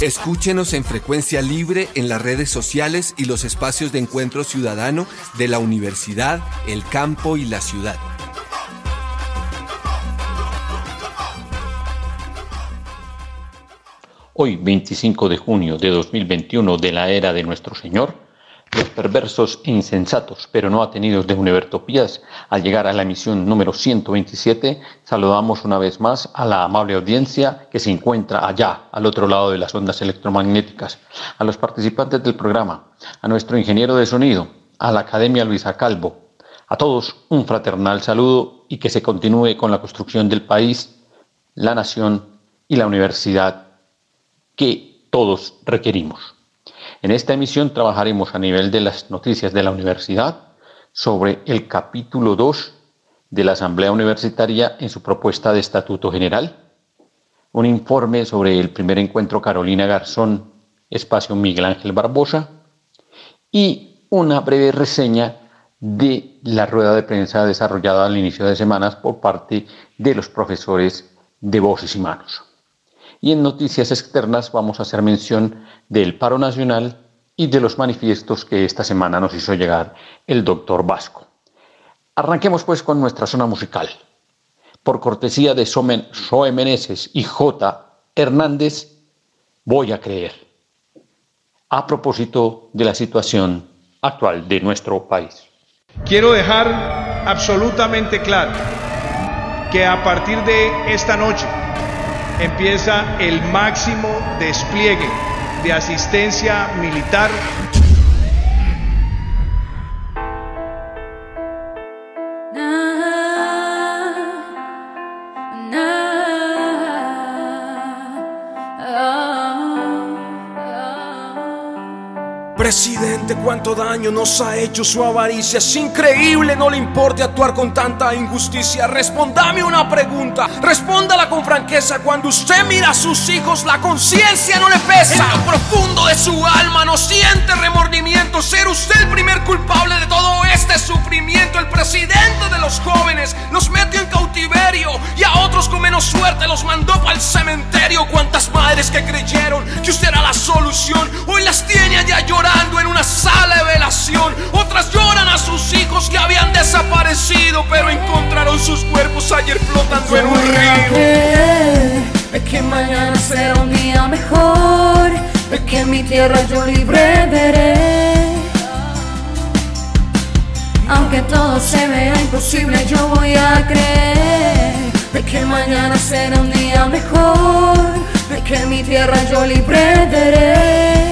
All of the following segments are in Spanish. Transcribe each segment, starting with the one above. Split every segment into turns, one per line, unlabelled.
Escúchenos en frecuencia libre en las redes sociales y los espacios de encuentro ciudadano de la universidad, el campo y la ciudad.
Hoy, 25 de junio de 2021 de la era de nuestro Señor, los perversos e insensatos, pero no atenidos de Univertopías, al llegar a la emisión número 127, saludamos una vez más a la amable audiencia que se encuentra allá, al otro lado de las ondas electromagnéticas, a los participantes del programa, a nuestro ingeniero de sonido, a la Academia Luisa Calvo, a todos un fraternal saludo y que se continúe con la construcción del país, la nación y la universidad que todos requerimos. En esta emisión trabajaremos a nivel de las noticias de la universidad sobre el capítulo 2 de la Asamblea Universitaria en su propuesta de Estatuto General, un informe sobre el primer encuentro Carolina Garzón, espacio Miguel Ángel Barbosa, y una breve reseña de la rueda de prensa desarrollada al inicio de semanas por parte de los profesores de Voces y Manos. Y en noticias externas vamos a hacer mención del paro nacional y de los manifiestos que esta semana nos hizo llegar el doctor Vasco. Arranquemos pues con nuestra zona musical. Por cortesía de Somen, Zoe Meneses y J. Hernández, voy a creer. A propósito de la situación actual de nuestro país.
Quiero dejar absolutamente claro que a partir de esta noche empieza el máximo despliegue de asistencia militar
Presidente, cuánto daño nos ha hecho su avaricia. Es increíble, no le importe actuar con tanta injusticia. Respondame una pregunta, respóndala con franqueza. Cuando usted mira a sus hijos, la conciencia no le pesa. En lo profundo de su alma no siente remordimiento. Ser usted el primer culpable de todo este sufrimiento. El presidente de los jóvenes los metió en cautiverio y a otros con menos suerte los mandó para el cementerio. Cuántas madres que creyeron que usted era la solución, hoy las tiene allá llorando en una sala de velación. Otras lloran a sus hijos que habían desaparecido, pero encontraron sus cuerpos ayer flotando en un río.
Es que mañana será un día mejor, es que en mi tierra yo libre veré. Aunque todo se vea imposible, yo voy a creer. Es que mañana será un día mejor, es que en mi tierra yo libre veré.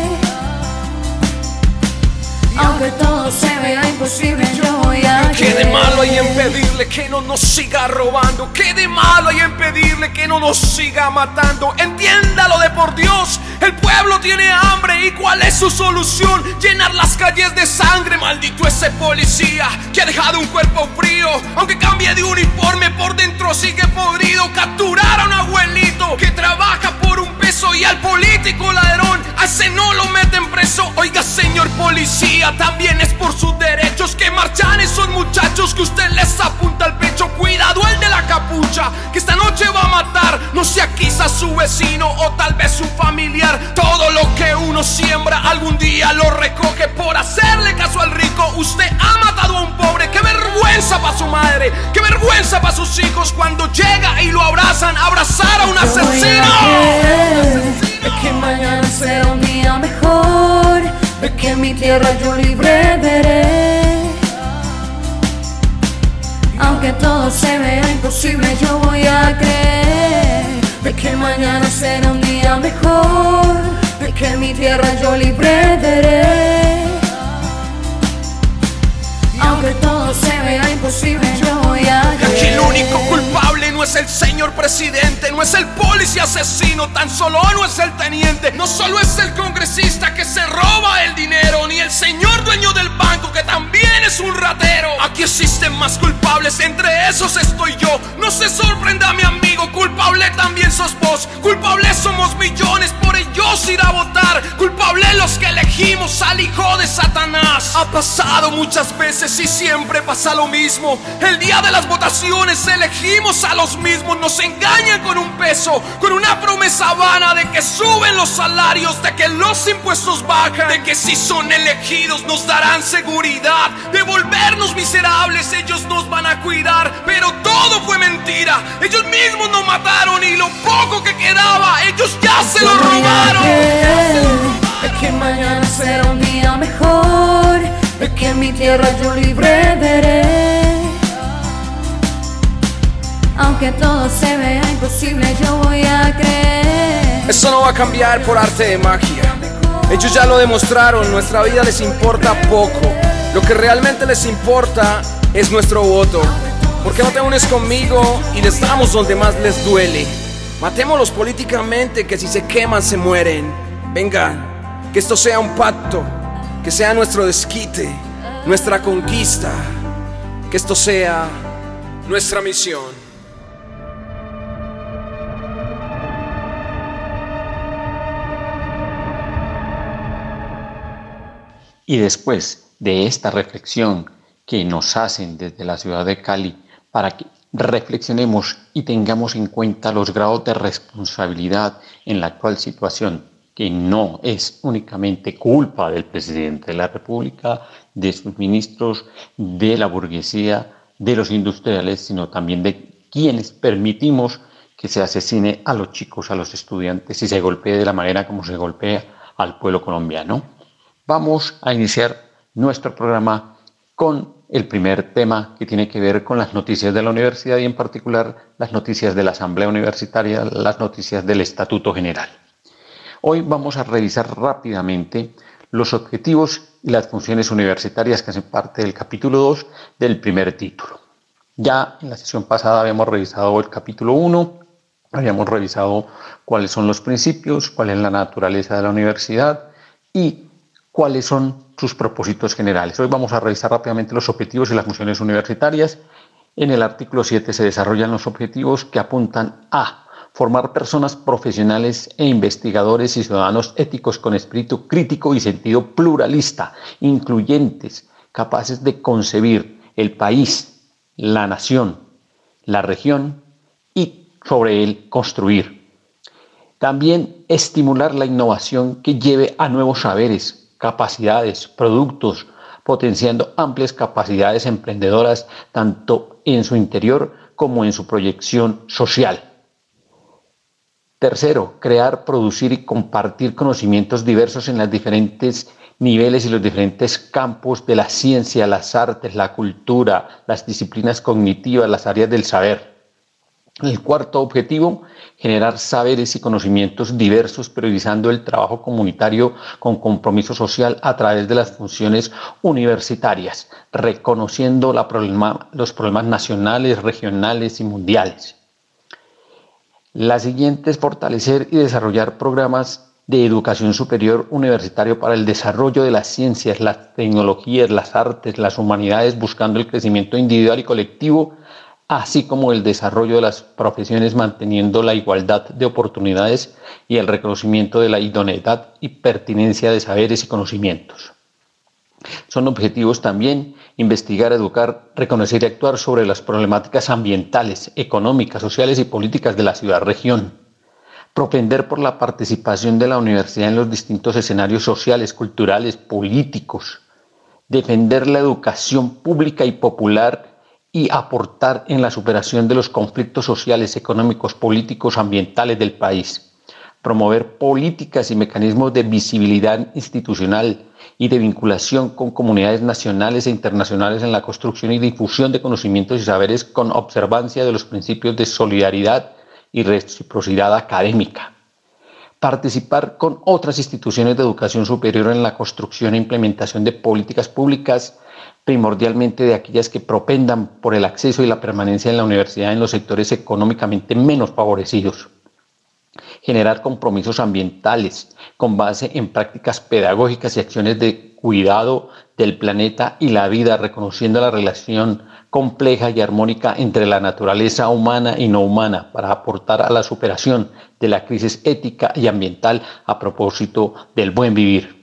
Aunque todo se vea imposible, yo voy a
¿Qué de malo hay en pedirle que no nos siga robando? ¿Qué de malo hay en pedirle que no nos siga matando? Entiéndalo de por Dios, el pueblo tiene hambre y ¿cuál es su solución? Llenar las calles de sangre, maldito ese policía que ha dejado un cuerpo frío, aunque cambie de uniforme por dentro sigue podrido. Capturar a un abuelito que trabaja peso y al político ladrón, a ese no lo meten preso. Oiga, señor policía, también es por sus derechos que marchan esos muchachos que usted les apunta al pecho. Cuidado el de la capucha, que esta noche va a matar, no sea quizás su vecino o tal vez su familiar. Todo lo que uno siembra algún día lo recoge por hacerle caso al rico. Usted matado a un pobre, qué vergüenza para su madre, qué vergüenza para sus hijos cuando llega y lo abrazan, abrazar a un asesino.
Es que mañana será un día mejor, es que en mi tierra yo libre veré. Aunque todo se vea imposible, yo voy a creer de que mañana será un día mejor, de que en mi tierra yo libre veré. Aunque todo se vea imposible,
es el señor presidente, no es el policía asesino, tan solo no es el teniente, no solo es el congresista que se roba el dinero, ni el señor dueño del banco que también es un ratero. Aquí existen más culpables, entre esos estoy yo. No se sorprenda mi amigo, culpable también sos vos. Culpables somos millones, por ellos ir a votar. Culpable los que elegimos al hijo de Satanás. Ha pasado muchas veces y siempre pasa lo mismo. El día de las votaciones elegimos a los mismos. Nos engañan con un peso, con una promesa vana de que suben los salarios, de que los impuestos bajan, de que si son elegidos nos darán seguridad, de volvernos miserables ellos nos van a cuidar. Pero todo fue mentira. Ellos mismos nos mataron y lo poco que quedaba, ellos ya se lo robaron.
De que mañana será un día mejor, de que en mi tierra yo libre veré. Aunque todo se vea imposible, yo voy a creer.
Eso no va a cambiar por arte de magia. Ellos ya lo demostraron, nuestra vida les importa poco. Lo que realmente les importa es nuestro voto. ¿Por qué no te unes conmigo y les damos donde más les duele? Matémoslos políticamente, que si se queman se mueren. Venga, que esto sea un pacto, que sea nuestro desquite, nuestra conquista, que esto sea nuestra misión.
Y después de esta reflexión que nos hacen desde la ciudad de Cali para que reflexionemos y tengamos en cuenta los grados de responsabilidad en la actual situación, que no es únicamente culpa del presidente de la República, de sus ministros, de la burguesía, de los industriales, sino también de quienes permitimos que se asesine a los chicos, a los estudiantes y se golpee de la manera como se golpea al pueblo colombiano vamos a iniciar nuestro programa con el primer tema que tiene que ver con las noticias de la universidad y en particular las noticias de la Asamblea Universitaria, las noticias del Estatuto General. Hoy vamos a revisar rápidamente los objetivos y las funciones universitarias que hacen parte del capítulo 2 del primer título. Ya en la sesión pasada habíamos revisado el capítulo 1, habíamos revisado cuáles son los principios, cuál es la naturaleza de la universidad y cuáles son sus propósitos generales. Hoy vamos a revisar rápidamente los objetivos y las funciones universitarias. En el artículo 7 se desarrollan los objetivos que apuntan a formar personas profesionales e investigadores y ciudadanos éticos con espíritu crítico y sentido pluralista, incluyentes, capaces de concebir el país, la nación, la región y sobre él construir. También estimular la innovación que lleve a nuevos saberes, capacidades, productos, potenciando amplias capacidades emprendedoras tanto en su interior como en su proyección social. Tercero, crear, producir y compartir conocimientos diversos en los diferentes niveles y los diferentes campos de la ciencia, las artes, la cultura, las disciplinas cognitivas, las áreas del saber. El cuarto objetivo, generar saberes y conocimientos diversos, priorizando el trabajo comunitario con compromiso social a través de las funciones universitarias, reconociendo los problemas nacionales, regionales y mundiales. La siguiente es fortalecer y desarrollar programas de educación superior universitario para el desarrollo de las ciencias, las tecnologías, las artes, las humanidades, buscando el crecimiento individual y colectivo así como el desarrollo de las profesiones manteniendo la igualdad de oportunidades y el reconocimiento de la idoneidad y pertinencia de saberes y conocimientos. Son objetivos también investigar, educar, reconocer y actuar sobre las problemáticas ambientales, económicas, sociales y políticas de la ciudad-región. Propender por la participación de la universidad en los distintos escenarios sociales, culturales, políticos. Defender la educación pública y popular y aportar en la superación de los conflictos sociales, económicos, políticos, ambientales del país. Promover políticas y mecanismos de visibilidad institucional y de vinculación con comunidades nacionales e internacionales en la construcción y difusión de conocimientos y saberes con observancia de los principios de solidaridad y reciprocidad académica. Participar con otras instituciones de educación superior en la construcción e implementación de políticas públicas primordialmente de aquellas que propendan por el acceso y la permanencia en la universidad en los sectores económicamente menos favorecidos. Generar compromisos ambientales con base en prácticas pedagógicas y acciones de cuidado del planeta y la vida, reconociendo la relación compleja y armónica entre la naturaleza humana y no humana para aportar a la superación de la crisis ética y ambiental a propósito del buen vivir.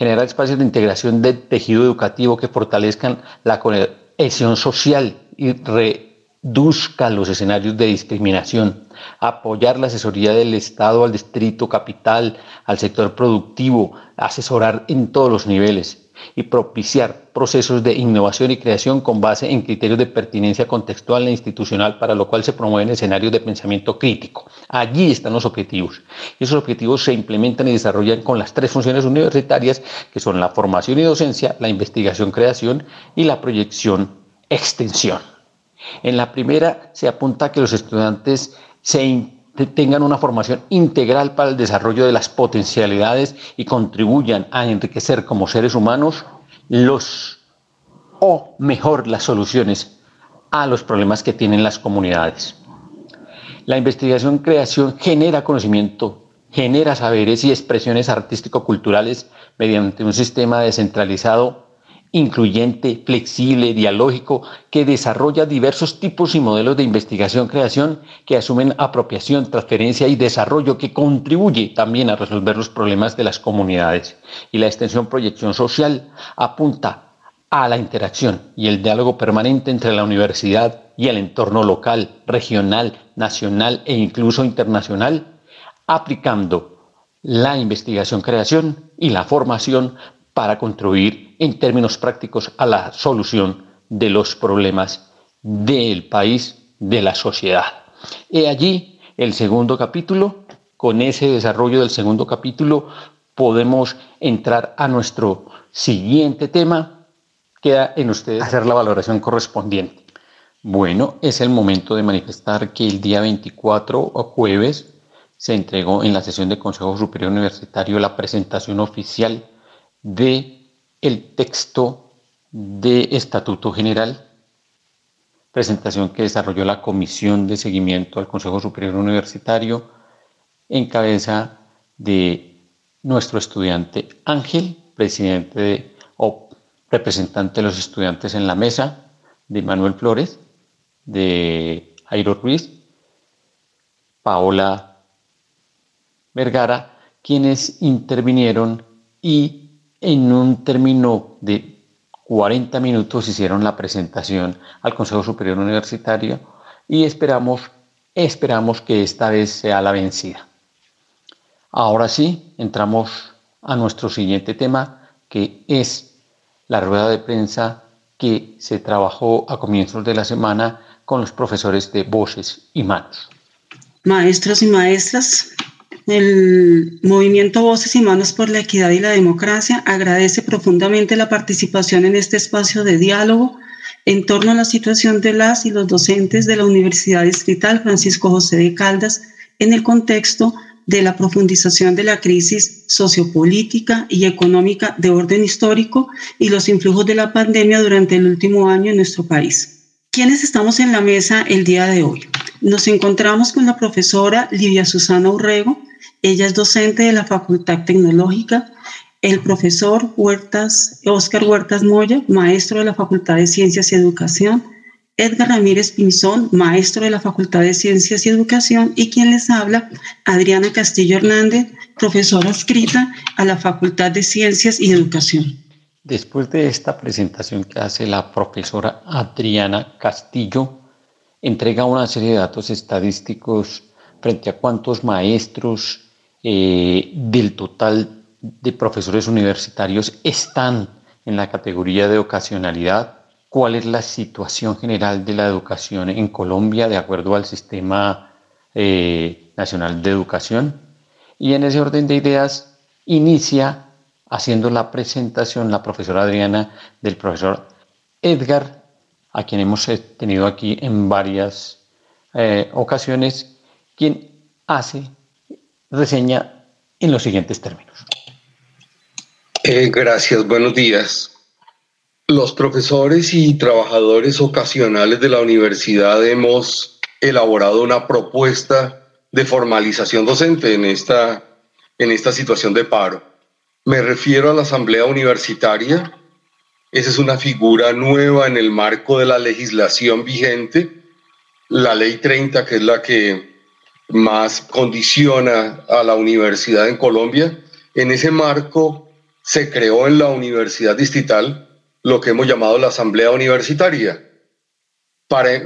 Generar espacios de integración del tejido educativo que fortalezcan la cohesión social y reduzcan los escenarios de discriminación. Apoyar la asesoría del Estado al distrito capital, al sector productivo, asesorar en todos los niveles y propiciar procesos de innovación y creación con base en criterios de pertinencia contextual e institucional, para lo cual se promueven escenarios de pensamiento crítico. Allí están los objetivos. Esos objetivos se implementan y desarrollan con las tres funciones universitarias, que son la formación y docencia, la investigación-creación y la proyección-extensión. En la primera se apunta que los estudiantes se tengan una formación integral para el desarrollo de las potencialidades y contribuyan a enriquecer como seres humanos los o mejor las soluciones a los problemas que tienen las comunidades. La investigación creación genera conocimiento, genera saberes y expresiones artístico-culturales mediante un sistema descentralizado incluyente, flexible, dialógico, que desarrolla diversos tipos y modelos de investigación-creación que asumen apropiación, transferencia y desarrollo, que contribuye también a resolver los problemas de las comunidades. Y la extensión proyección social apunta a la interacción y el diálogo permanente entre la universidad y el entorno local, regional, nacional e incluso internacional, aplicando la investigación-creación y la formación para contribuir en términos prácticos a la solución de los problemas del país, de la sociedad. He allí el segundo capítulo. Con ese desarrollo del segundo capítulo podemos entrar a nuestro siguiente tema. Queda en ustedes hacer la valoración correspondiente. Bueno, es el momento de manifestar que el día 24 o jueves se entregó en la sesión del Consejo Superior Universitario la presentación oficial de el texto de Estatuto General, presentación que desarrolló la Comisión de Seguimiento al Consejo Superior Universitario en cabeza de nuestro estudiante Ángel, presidente o representante de los estudiantes en la mesa, de Manuel Flores, de Jairo Ruiz, Paola Vergara, quienes intervinieron y en un término de 40 minutos hicieron la presentación al Consejo Superior Universitario y esperamos, esperamos que esta vez sea la vencida. Ahora sí, entramos a nuestro siguiente tema, que es la rueda de prensa que se trabajó a comienzos de la semana con los profesores de voces y manos.
Maestros y maestras, el movimiento Voces y Manos por la Equidad y la Democracia agradece profundamente la participación en este espacio de diálogo en torno a la situación de las y los docentes de la Universidad Distrital Francisco José de Caldas en el contexto de la profundización de la crisis sociopolítica y económica de orden histórico y los influjos de la pandemia durante el último año en nuestro país. ¿Quiénes estamos en la mesa el día de hoy? Nos encontramos con la profesora Livia Susana Urrego, ella es docente de la Facultad Tecnológica. El profesor Huertas, Oscar Huertas Moya, maestro de la Facultad de Ciencias y Educación. Edgar Ramírez Pinzón, maestro de la Facultad de Ciencias y Educación. Y quien les habla, Adriana Castillo Hernández, profesora escrita a la Facultad de Ciencias y Educación.
Después de esta presentación que hace la profesora Adriana Castillo, entrega una serie de datos estadísticos frente a cuántos maestros, eh, del total de profesores universitarios están en la categoría de ocasionalidad, cuál es la situación general de la educación en Colombia de acuerdo al sistema eh, nacional de educación. Y en ese orden de ideas inicia haciendo la presentación la profesora Adriana del profesor Edgar, a quien hemos tenido aquí en varias eh, ocasiones, quien hace reseña en los siguientes términos.
Eh, gracias, buenos días. Los profesores y trabajadores ocasionales de la universidad hemos elaborado una propuesta de formalización docente en esta, en esta situación de paro. Me refiero a la asamblea universitaria. Esa es una figura nueva en el marco de la legislación vigente. La ley 30, que es la que más condiciona a la universidad en Colombia. En ese marco se creó en la Universidad Distrital lo que hemos llamado la Asamblea Universitaria. Para,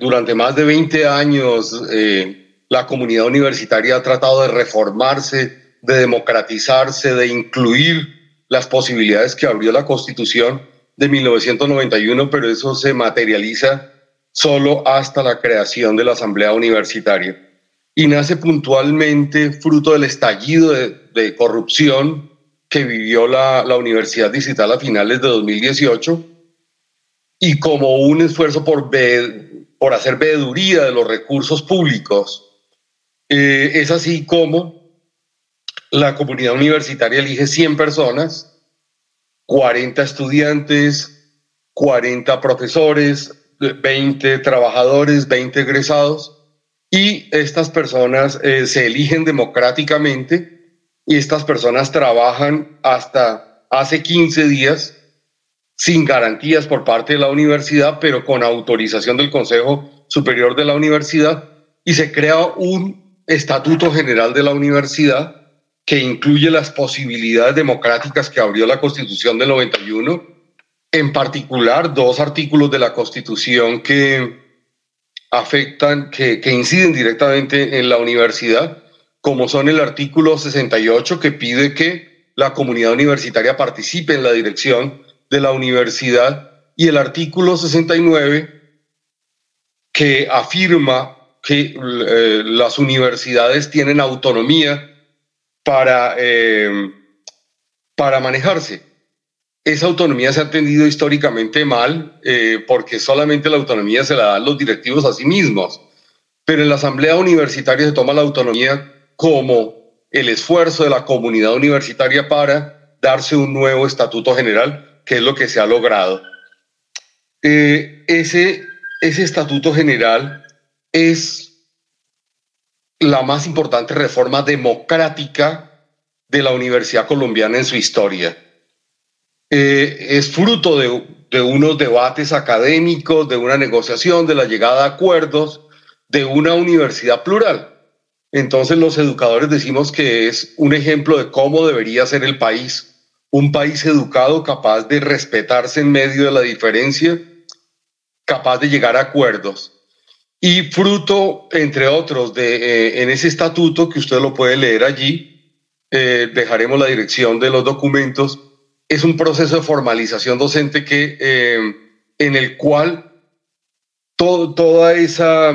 durante más de 20 años, eh, la comunidad universitaria ha tratado de reformarse, de democratizarse, de incluir las posibilidades que abrió la Constitución de 1991, pero eso se materializa solo hasta la creación de la Asamblea Universitaria. Y nace puntualmente fruto del estallido de, corrupción que vivió la, Universidad Digital a finales de 2018 y como un esfuerzo por, por hacer veeduría de los recursos públicos. Eh, es así como la comunidad universitaria elige 100 personas, 40 estudiantes, 40 profesores, 20 trabajadores, 20 egresados, y estas personas eh, se eligen democráticamente y estas personas trabajan hasta hace 15 días sin garantías por parte de la universidad, pero con autorización del Consejo Superior de la Universidad, y se crea un estatuto general de la universidad que incluye las posibilidades democráticas que abrió la Constitución del 91, en particular dos artículos de la Constitución que afectan, que, inciden directamente en la universidad, como son el artículo 68 que pide que la comunidad universitaria participe en la dirección de la universidad y el artículo 69 que afirma que eh, las universidades tienen autonomía para, eh, para manejarse. Esa autonomía se ha entendido históricamente mal eh, porque solamente la autonomía se la dan los directivos a sí mismos. Pero en la asamblea universitaria se toma la autonomía como el esfuerzo de la comunidad universitaria para darse un nuevo estatuto general, que es lo que se ha logrado. Eh, ese, ese estatuto general es la más importante reforma democrática de la Universidad Colombiana en su historia. Eh, es fruto de, unos debates académicos, de una negociación, de la llegada a acuerdos, de una universidad plural. Entonces los educadores decimos que es un ejemplo de cómo debería ser el país, un país educado capaz de respetarse en medio de la diferencia, capaz de llegar a acuerdos. Y fruto, entre otros, de, eh, en ese estatuto, que usted lo puede leer allí, eh, dejaremos la dirección de los documentos, es un proceso de formalización docente que, eh, en el cual toda esa,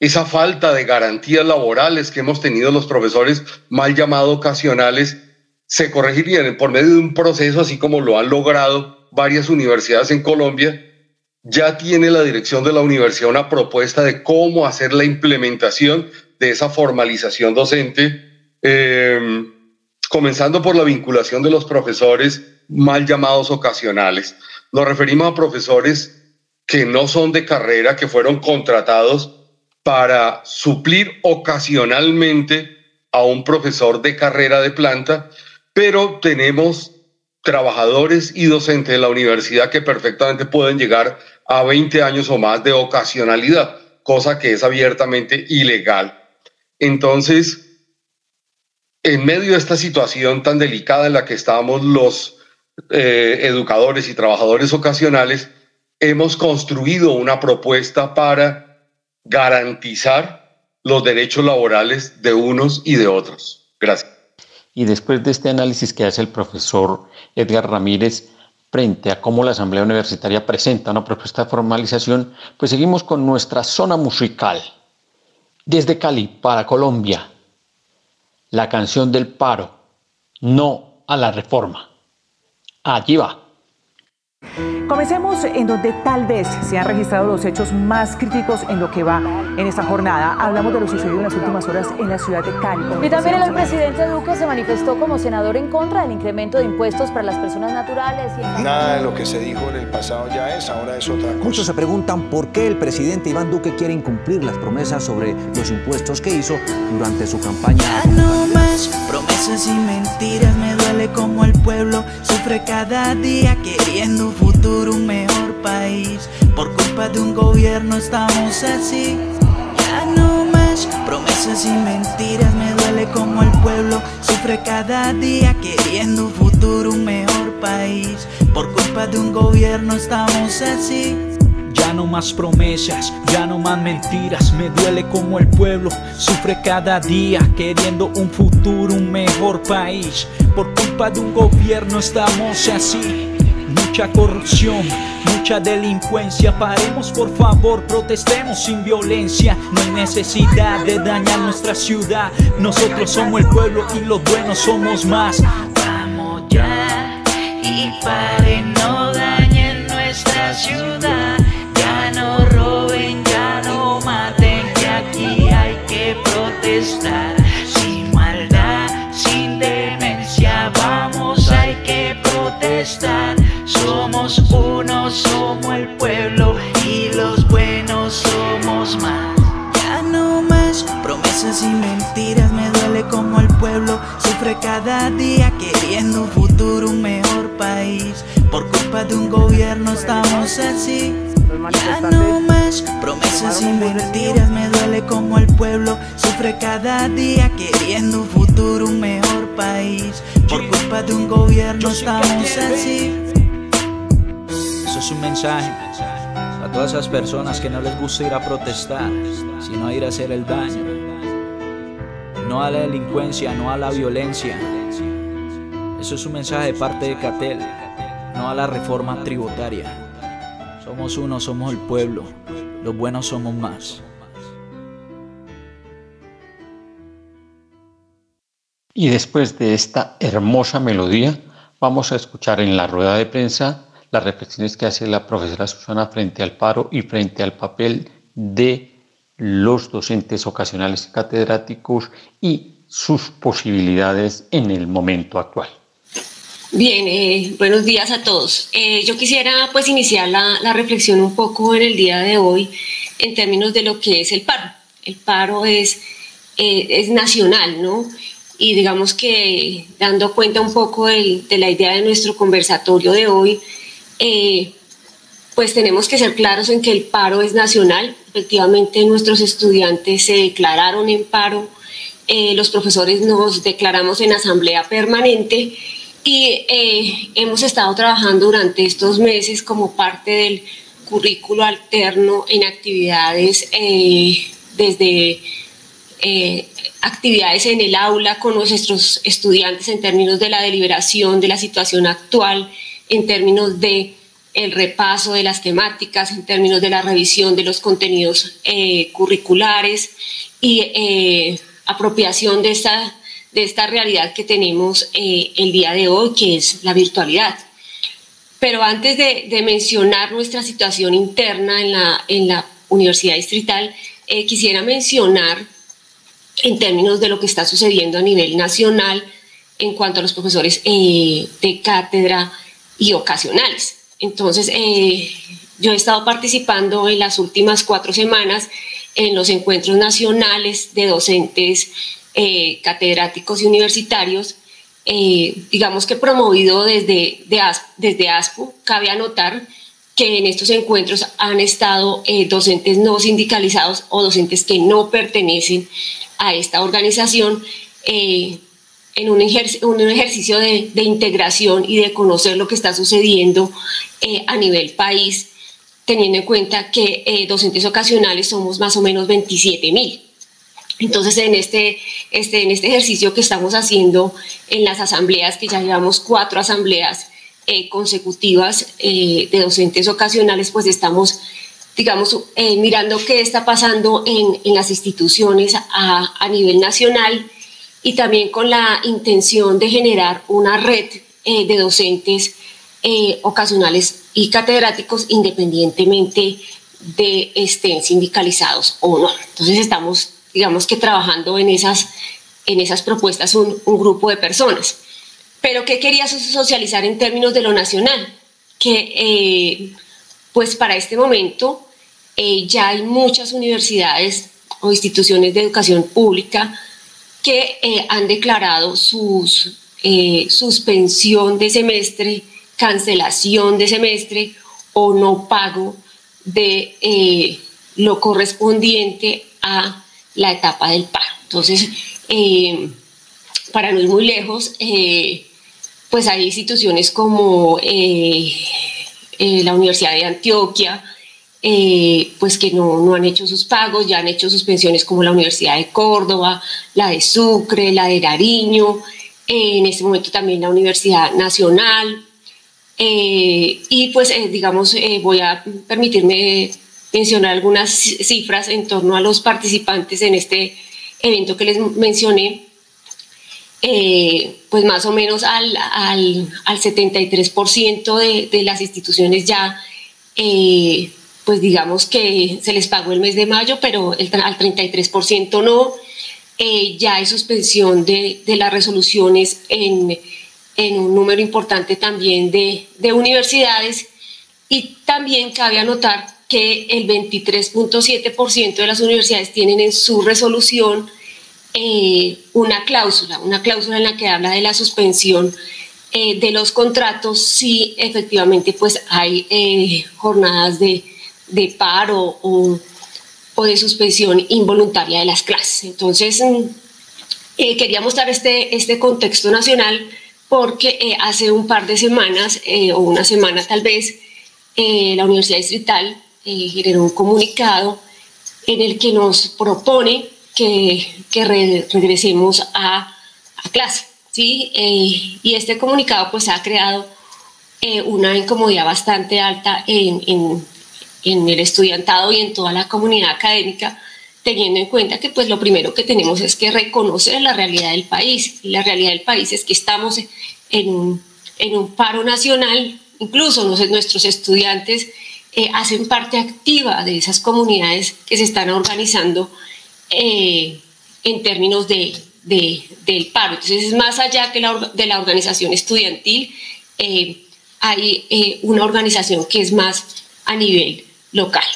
esa falta de garantías laborales que hemos tenido los profesores mal llamados ocasionales se corregirían por medio de un proceso así como lo han logrado varias universidades en Colombia. Ya tiene la dirección de la universidad una propuesta de cómo hacer la implementación de esa formalización docente, em, comenzando por la vinculación de los profesores mal llamados ocasionales. Nos referimos a profesores que no son de carrera, que fueron contratados para suplir ocasionalmente a un profesor de carrera de planta, pero tenemos trabajadores y docentes de la universidad que perfectamente pueden llegar a 20 años o más de ocasionalidad, cosa que es abiertamente ilegal. Entonces, en medio de esta situación tan delicada en la que estamos los eh, educadores y trabajadores ocasionales, hemos construido una propuesta para garantizar los derechos laborales de unos y de otros. Gracias.
Y después de este análisis que hace el profesor Edgar Ramírez frente a cómo la Asamblea Universitaria presenta una propuesta de formalización, pues seguimos con nuestra zona musical. Desde Cali para Colombia, la canción del paro, no a la reforma. Allí va.
Comencemos en donde tal vez se han registrado los hechos más críticos en lo que va en esta jornada. Hablamos de lo sucedido en las últimas horas en la ciudad de Cali.
Y también el presidente Duque se manifestó como senador en contra del incremento de impuestos para las personas naturales.
Y Nada de lo que se dijo en el pasado ya es, ahora es otra cosa.
Muchos se preguntan por qué el presidente Iván Duque quiere incumplir las promesas sobre los impuestos que hizo durante su campaña.
Ya no más promesas y mentiras, me duele como el pueblo sufre cada día queriendo un futuro un mejor país. Por culpa de un gobierno estamos así. Ya no más promesas y mentiras. Me duele como el pueblo sufre cada día queriendo un futuro, un mejor país. Por culpa de un gobierno estamos así.
No más promesas, ya no más mentiras. Me duele como el pueblo sufre cada día queriendo un futuro, un mejor país. Por culpa de un gobierno estamos así mucha corrupción, mucha delincuencia. Paremos por favor, protestemos sin violencia. No hay necesidad de dañar nuestra ciudad. Nosotros somos el pueblo y los buenos somos más.
Vamos ya y paren, no dañen nuestra ciudad. Sin maldad, sin demencia, vamos, hay que protestar. Somos uno, somos el pueblo y los buenos somos más. Ya no más promesas y mentiras, me duele como el pueblo sufre cada día queriendo un futuro, un mejor país. Por culpa de un gobierno estamos así. Ya no más promesas y mentiras, me duele como el pueblo sufre cada día queriendo un futuro, un mejor país. Por culpa de un gobierno estamos así
es un mensaje a todas esas personas que no les gusta ir a protestar, sino a ir a hacer el daño. No a la delincuencia, no a la violencia. Eso es un mensaje de parte de Catel, no a la reforma tributaria. Somos uno, somos el pueblo, los buenos somos más.
Y después de esta hermosa melodía, vamos a escuchar en la rueda de prensa las reflexiones que hace la profesora Susana frente al paro y frente al papel de los docentes ocasionales catedráticos y sus posibilidades en el momento actual.
Bien, eh, buenos días a todos. Eh, yo quisiera pues iniciar la, reflexión un poco en el día de hoy en términos de lo que es el paro. El paro es, eh, es nacional, ¿no? Y digamos que dando cuenta un poco de la idea de nuestro conversatorio de hoy, pues tenemos que ser claros en que el paro es nacional. Efectivamente, nuestros estudiantes se declararon en paro, los profesores nos declaramos en asamblea permanente y eh, hemos estado trabajando durante estos meses como parte del currículo alterno en actividades desde actividades en el aula con nuestros estudiantes en términos de la deliberación de la situación actual en términos de el repaso de las temáticas, en términos de la revisión de los contenidos eh, curriculares y eh, apropiación de esta, de esta realidad que tenemos eh, el día de hoy, que es la virtualidad. Pero antes de, mencionar nuestra situación interna en la, en la Universidad Distrital, quisiera mencionar en términos de lo que está sucediendo a nivel nacional en cuanto a los profesores de cátedra, y ocasionales. Entonces, eh, yo he estado participando en las últimas cuatro semanas en los encuentros nacionales de docentes eh, catedráticos y universitarios, eh, digamos que promovido desde, desde ASPO. Cabe anotar que en estos encuentros han estado docentes no sindicalizados o docentes que no pertenecen a esta organización en un, ejercicio de, integración y de conocer lo que está sucediendo eh, a nivel país, teniendo en cuenta que eh, docentes ocasionales somos más o menos 27 mil. Entonces, en este, este, en este ejercicio que estamos haciendo en las asambleas, que ya llevamos cuatro asambleas eh, consecutivas de docentes ocasionales, pues estamos, digamos, mirando qué está pasando en, en las instituciones a, nivel nacional y también con la intención de generar una red eh, de docentes eh, ocasionales y catedráticos independientemente de estén sindicalizados o no. Entonces estamos, digamos que trabajando en esas, en esas propuestas un, grupo de personas. Pero ¿qué quería socializar en términos de lo nacional? Que eh, pues para este momento eh, ya hay muchas universidades o instituciones de educación pública que eh, han declarado su suspensión de semestre, cancelación de semestre o no pago de lo correspondiente a la etapa del paro. Entonces, para no ir muy lejos, pues hay instituciones como eh, eh, la Universidad de Antioquia, eh, pues que no, no, han hecho sus pagos, ya han hecho suspensiones como la Universidad de Córdoba, la de Sucre, la de Nariño, en este momento también la Universidad Nacional. y pues digamos, voy a permitirme mencionar algunas cifras en torno a los participantes en este evento que les mencioné. Eh, pues más o menos al, al, al 73% de, de, las instituciones ya, eh, pues digamos que se les pagó el mes de mayo, pero el, al 33% no. Eh, ya hay suspensión de, de las resoluciones en, en, un número importante también de, de universidades y también cabe anotar que el 23.7% de las universidades tienen en su resolución eh, una cláusula, una cláusula en la que habla de la suspensión eh, de los contratos si efectivamente pues hay eh, jornadas de, de paro o, o, de suspensión involuntaria de las clases. Entonces, mm, quería mostrar este, este contexto nacional porque hace un par de semanas o una semana tal vez, la Universidad Distrital generó un comunicado en el que nos propone que, regresemos a, clase. ¿sí? Eh, y este comunicado pues ha creado eh, una incomodidad bastante alta en, en, el estudiantado y en toda la comunidad académica, teniendo en cuenta que pues lo primero que tenemos es que reconocer la realidad del país. Y la realidad del país es que estamos en un, en un paro nacional, incluso nuestros estudiantes eh, hacen parte activa de esas comunidades que se están organizando eh, en términos de, del paro. Entonces, es más allá que la, de la organización estudiantil, eh, hay una organización que es más a nivel local.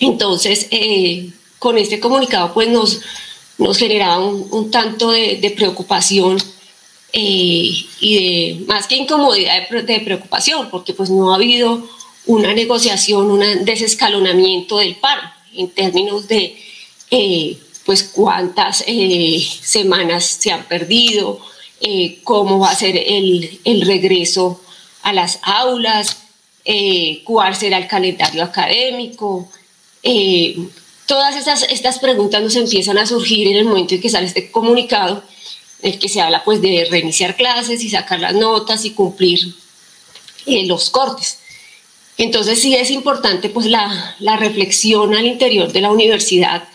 Entonces, con este comunicado, pues nos, nos generaba un, tanto de, preocupación y de más que incomodidad de, de, preocupación, porque pues no ha habido una negociación, un desescalonamiento del paro en términos de eh, pues cuántas eh, semanas se han perdido, eh, cómo va a ser el, el, regreso a las aulas, cuál será el calendario académico. todas estas, estas preguntas nos empiezan a surgir en el momento en que sale este comunicado, en el que se habla pues de reiniciar clases y sacar las notas y cumplir los cortes. Entonces sí es importante pues la, reflexión al interior de la universidad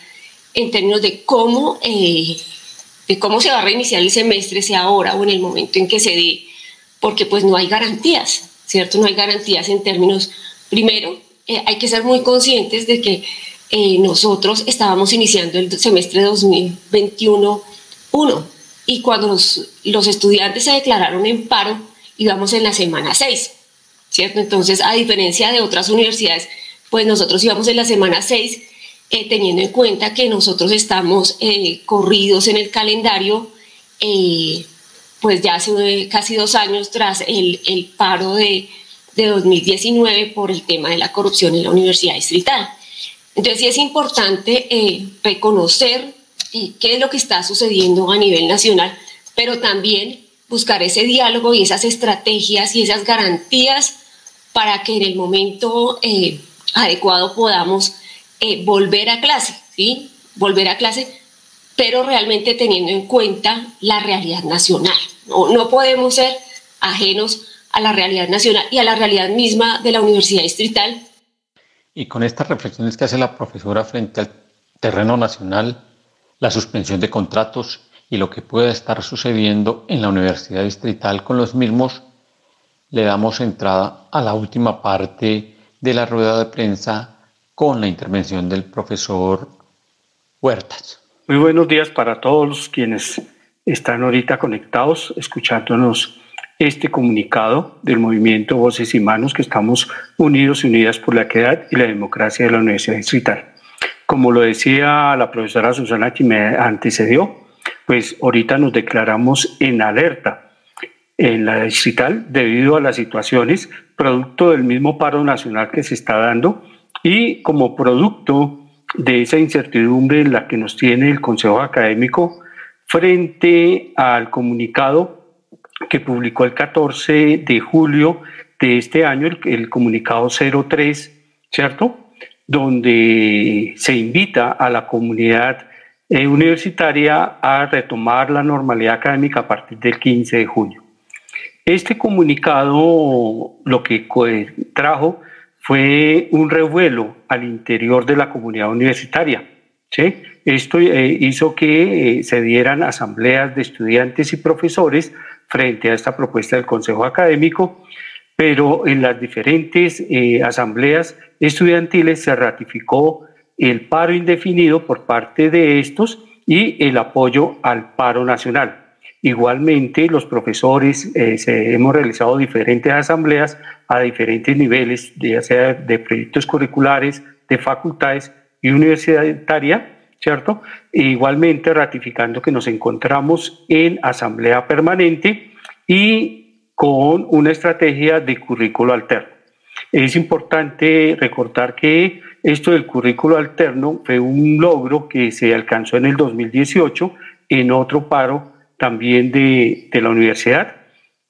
en términos de cómo, eh, de cómo se va a reiniciar el semestre, sea ahora o en el momento en que se dé, porque pues no hay garantías, ¿cierto? No hay garantías en términos, primero, eh, hay que ser muy conscientes de que eh, nosotros estábamos iniciando el semestre 2021-1 y cuando los, los estudiantes se declararon en paro, íbamos en la semana 6, ¿cierto? Entonces, a diferencia de otras universidades, pues nosotros íbamos en la semana 6 eh, teniendo en cuenta que nosotros estamos eh, corridos en el calendario, eh, pues ya hace casi dos años tras el, el paro de, de, 2019 por el tema de la corrupción en la Universidad Distrital. Entonces sí es importante reconocer qué es lo que está sucediendo a nivel nacional, pero también buscar ese diálogo y esas estrategias y esas garantías para que en el momento adecuado podamos eh, volver a clase, ¿sí? Volver a clase, pero realmente teniendo en cuenta la realidad nacional. No, no podemos ser ajenos a la realidad nacional y a la realidad misma de la Universidad Distrital.
Y con estas reflexiones que hace la profesora frente al terreno nacional, la suspensión de contratos y lo que pueda estar sucediendo en la Universidad Distrital con los mismos, le damos entrada a la última parte de la rueda de prensa con la intervención del profesor Huertas.
Muy buenos días para todos quienes están ahorita conectados, escuchándonos este comunicado del movimiento Voces y Manos, que estamos unidos y unidas por la equidad y la democracia de la Universidad Distrital. Como lo decía la profesora Susana que me antecedió, pues ahorita nos declaramos en alerta en la distrital debido a las situaciones, producto del mismo paro nacional que se está dando y como producto de esa incertidumbre en la que nos tiene el Consejo Académico frente al comunicado que publicó el 14 de julio de este año, el, comunicado 03, ¿cierto? Donde se invita a la comunidad eh, universitaria a retomar la normalidad académica a partir del 15 de junio. Este comunicado lo que trajo fue un revuelo al interior de la comunidad universitaria. ¿sí? Esto eh, hizo que eh, se dieran asambleas de estudiantes y profesores frente a esta propuesta del Consejo Académico, pero en las diferentes eh, asambleas estudiantiles se ratificó el paro indefinido por parte de estos y el apoyo al paro nacional. Igualmente, los profesores eh, hemos realizado diferentes asambleas a diferentes niveles, ya sea de proyectos curriculares, de facultades y universitaria, ¿cierto? E igualmente ratificando que nos encontramos en asamblea permanente y con una estrategia de currículo alterno. Es importante recordar que esto del currículo alterno fue un logro que se alcanzó en el 2018 en otro paro también de, la universidad,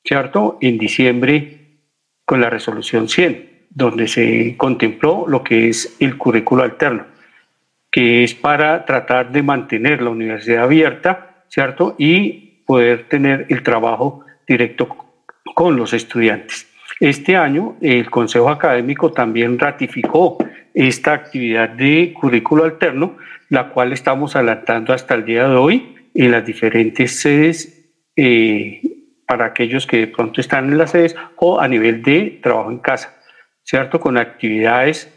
¿cierto? En diciembre con la resolución 100, donde se contempló lo que es el currículo alterno, que es para tratar de mantener la universidad abierta, ¿cierto? Y poder tener el trabajo directo con los estudiantes. Este año el Consejo Académico también ratificó esta actividad de currículo alterno, la cual estamos adelantando hasta el día de hoy en las diferentes sedes eh, para aquellos que de pronto están en las sedes o a nivel de trabajo en casa, ¿cierto? Con actividades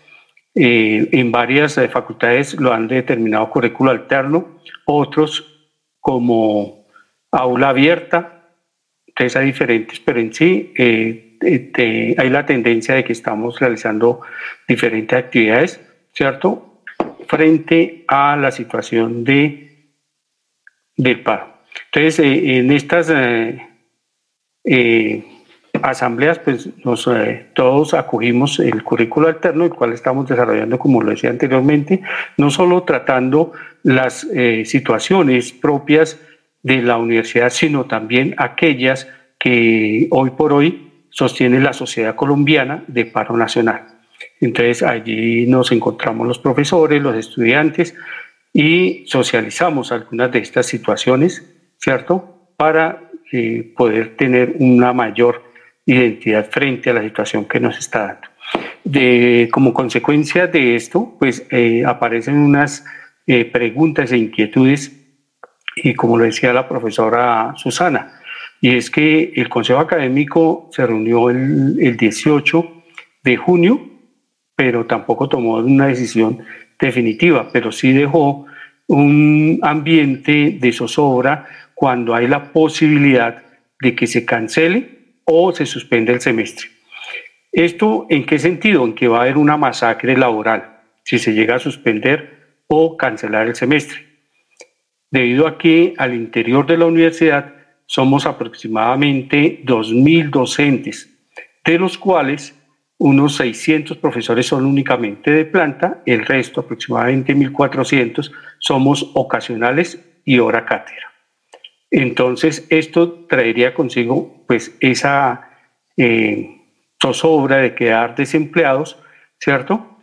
eh, en varias eh, facultades lo han determinado currículo alterno, otros como aula abierta, entonces hay diferentes, pero en sí hay la tendencia de que estamos realizando diferentes actividades, ¿cierto? Frente a la situación de del paro. Entonces, eh, en estas eh, eh, asambleas, pues nos, todos acogimos el currículo alterno, el cual estamos desarrollando, como lo decía anteriormente, no solo tratando las situaciones propias de la universidad, sino también aquellas que hoy por hoy sostiene la sociedad colombiana de paro nacional. Entonces allí nos encontramos los profesores, los estudiantes, y socializamos algunas de estas situaciones, ¿cierto? Para eh, poder tener una mayor identidad frente a la situación que nos está dando. De, como consecuencia de esto, pues eh, aparecen unas eh, preguntas e inquietudes, y como lo decía la profesora Susana, y es que el Consejo Académico se reunió el, el 18 de junio, pero tampoco tomó una decisión definitiva, pero sí dejó un ambiente de zozobra cuando hay la posibilidad de que se cancele o se suspenda el semestre. ¿Esto en qué sentido? En que va a haber una masacre laboral si se llega a suspender o cancelar el semestre. Debido a que al interior de la universidad somos aproximadamente 2.000 docentes, de los cuales unos 600 profesores son únicamente de planta, el resto, aproximadamente 1.400, somos ocasionales y hora cátedra. Entonces, esto traería consigo pues esa eh, zozobra de quedar desempleados, ¿cierto?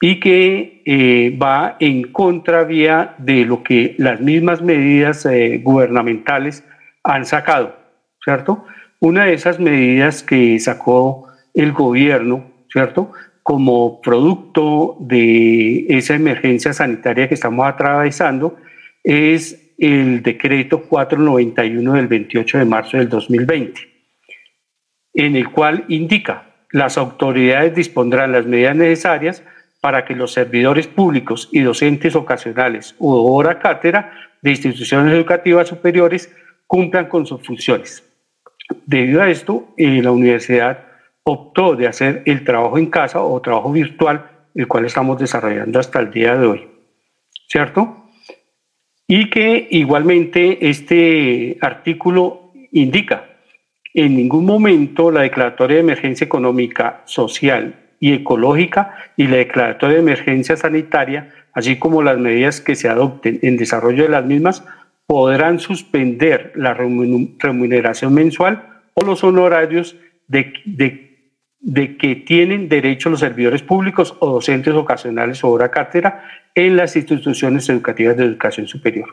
Y que eh, va en contravía de lo que las mismas medidas eh, gubernamentales han sacado, ¿cierto? Una de esas medidas que sacó el gobierno, ¿cierto? Como producto de esa emergencia sanitaria que estamos atravesando, es el decreto 491 del 28 de marzo del 2020. en el cual indica las autoridades dispondrán las medidas necesarias para que los servidores públicos y docentes ocasionales u hora cátedra de instituciones educativas superiores cumplan con sus funciones. Debido a esto, eh, la universidad optó de hacer el trabajo en casa o trabajo virtual, el cual estamos desarrollando hasta el día de hoy. ¿Cierto? Y que igualmente este artículo indica, en ningún momento la declaratoria de emergencia económica, social y ecológica y la declaratoria de emergencia sanitaria, así como las medidas que se adopten en desarrollo de las mismas, podrán suspender la remuneración mensual o los honorarios de, de, que tienen derecho los servidores públicos o docentes ocasionales o hora cátedra en las instituciones educativas de educación superior.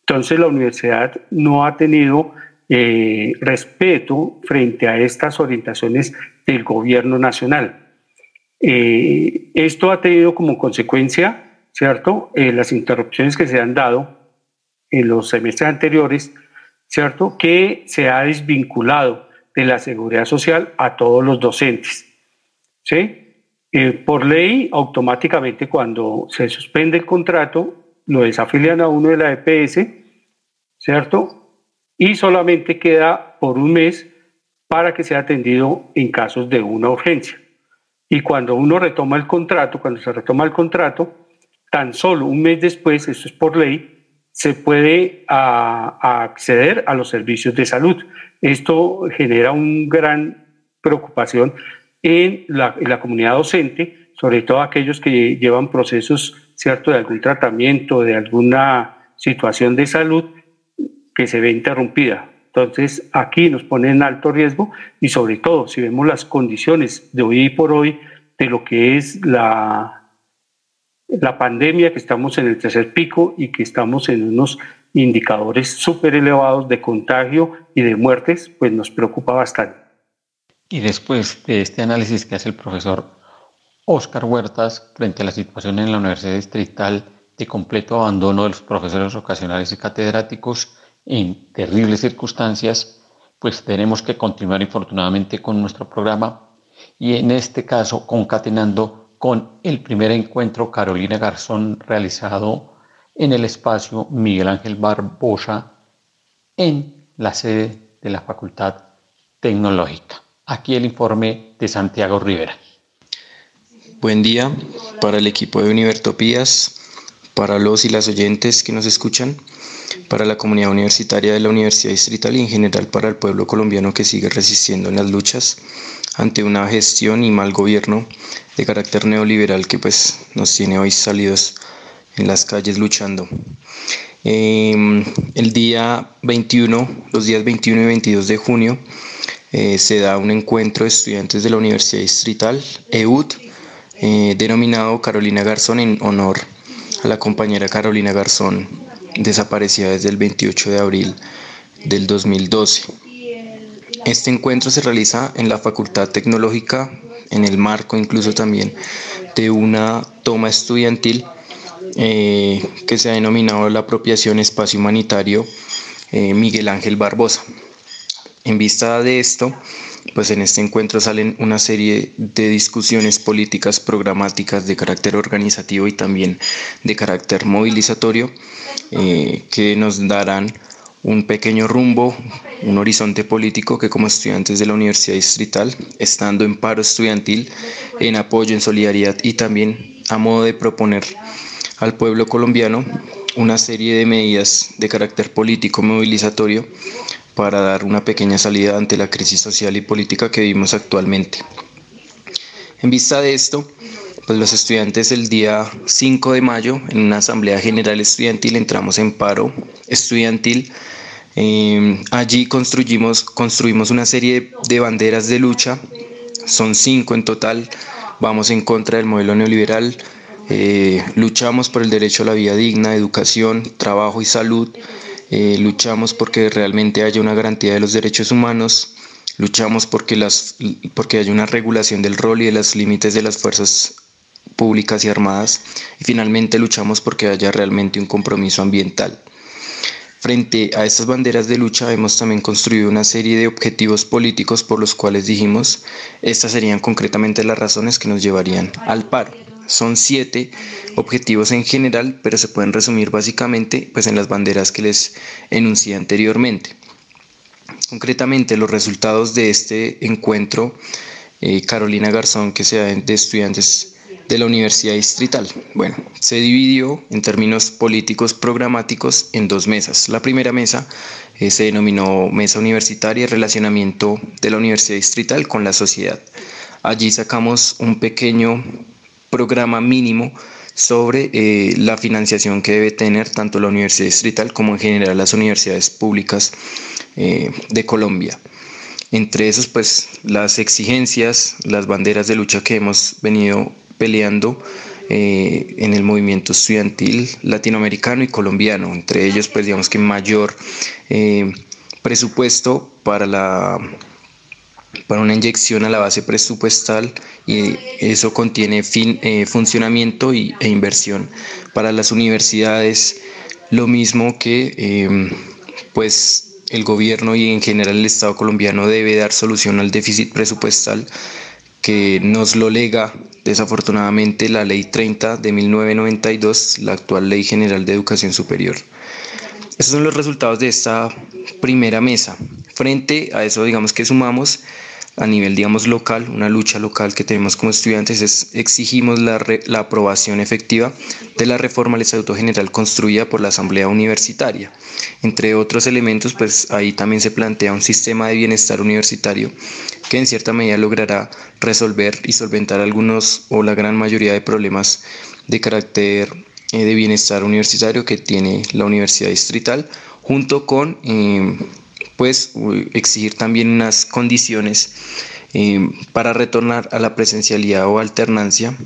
Entonces la universidad no ha tenido eh, respeto frente a estas orientaciones del gobierno nacional. Eh, esto ha tenido como consecuencia, ¿cierto?, eh, las interrupciones que se han dado en los semestres anteriores, ¿cierto?, que se ha desvinculado de la seguridad social a todos los docentes. ¿Sí? por ley, automáticamente cuando se suspende el contrato, lo desafilian a uno de la EPS, ¿cierto? Y solamente queda por un mes para que sea atendido en casos de una urgencia. Y cuando uno retoma el contrato, cuando se retoma el contrato, tan solo un mes después, eso es por ley, se puede acceder a los servicios de salud. Esto genera una gran preocupación en la, en la, comunidad docente, sobre todo aquellos que llevan procesos cierto de algún tratamiento, de alguna situación de salud que se ve interrumpida. Entonces, aquí nos pone en alto riesgo y sobre todo, si vemos las condiciones de hoy por hoy de lo que es la, la pandemia, que estamos en el tercer pico y que estamos en unos indicadores súper elevados de contagio y de muertes, pues nos preocupa bastante.
Y después de este análisis que hace el profesor Oscar Huertas frente a la situación en la Universidad Distrital de completo abandono de los profesores ocasionales y catedráticos, en terribles circunstancias, pues tenemos que continuar infortunadamente con nuestro programa y en este caso concatenando con el primer encuentro Carolina Garzón realizado en el espacio Miguel Ángel Barbosa en la sede de la Facultad Tecnológica. Aquí el informe de Santiago Rivera.
Buen día para el equipo de Univertopías, para los y las oyentes que nos escuchan para la comunidad universitaria de la Universidad Distrital y en general para el pueblo colombiano que sigue resistiendo en las luchas ante una gestión y mal gobierno de carácter neoliberal que pues nos tiene hoy salidos en las calles luchando. Em, el día 21, los días 21 y 22 de junio, eh, se da un encuentro de estudiantes de la Universidad Distrital, EUD, eh, denominado Carolina Garzón en honor a la compañera Carolina Garzón, desaparecida desde el 28 de abril del 2012. Este encuentro se realiza en la Facultad Tecnológica, en el marco incluso también de una toma estudiantil eh, que se ha denominado la apropiación espacio humanitario eh, Miguel Ángel Barbosa. En vista de esto, pues en este encuentro salen una serie de discusiones políticas programáticas de carácter organizativo y también de carácter movilizatorio eh, que nos darán un pequeño rumbo, un horizonte político que como estudiantes de la Universidad Distrital, estando en paro estudiantil, en apoyo, en solidaridad y también a modo de proponer al pueblo colombiano una serie de medidas de carácter político movilizatorio para dar una pequeña salida ante la crisis social y política que vivimos actualmente. En vista de esto, pues los estudiantes el día 5 de mayo en una asamblea general estudiantil entramos en paro estudiantil. Em, allí construimos, construimos una serie de banderas de lucha, son cinco en total, vamos en contra del modelo neoliberal, eh, luchamos por el derecho a la vida digna, educación, trabajo y salud, eh, luchamos porque realmente haya una garantía de los derechos humanos, luchamos porque, las, porque haya una regulación del rol y de los límites de las fuerzas públicas y armadas y finalmente luchamos porque haya realmente un compromiso ambiental. Frente a estas banderas de lucha hemos también construido una serie de objetivos políticos por los cuales dijimos, estas serían concretamente las razones que nos llevarían al paro. Son siete objetivos en general, pero se pueden resumir básicamente pues, en las banderas que les enuncié anteriormente. Concretamente, los resultados de este encuentro, eh, Carolina Garzón, que sea de estudiantes de la Universidad Distrital. Bueno, se dividió en términos políticos programáticos en dos mesas. La primera mesa eh, se denominó Mesa Universitaria Relacionamiento de la Universidad Distrital con la sociedad. Allí sacamos un pequeño programa mínimo sobre eh, la financiación que debe tener tanto la Universidad Distrital como en general las universidades públicas eh, de Colombia. Entre esos, pues las exigencias, las banderas de lucha que hemos venido peleando eh, en el movimiento estudiantil latinoamericano y colombiano, entre ellos pues digamos que mayor eh, presupuesto para la para una inyección a la base presupuestal y eso contiene fin, eh, funcionamiento y, e inversión. Para las universidades, lo mismo que pues el gobierno y en general el Estado colombiano debe dar solución al déficit presupuestal que nos lo lega desafortunadamente la Ley 30 de 1992, la actual Ley General de Educación Superior. Esos son los resultados de esta primera mesa. Frente a eso, digamos que sumamos a nivel, digamos, local, una lucha local que tenemos como estudiantes es exigimos la, la aprobación efectiva de la reforma al Estatuto General construida por la Asamblea Universitaria. Entre otros elementos, pues ahí también se plantea un sistema de bienestar universitario que en cierta medida logrará resolver y solventar algunos o la gran mayoría de problemas de carácter eh, de bienestar universitario que tiene la Universidad Distrital, junto con... Eh, pues exigir también unas condiciones eh, para retornar a la presencialidad o alternancia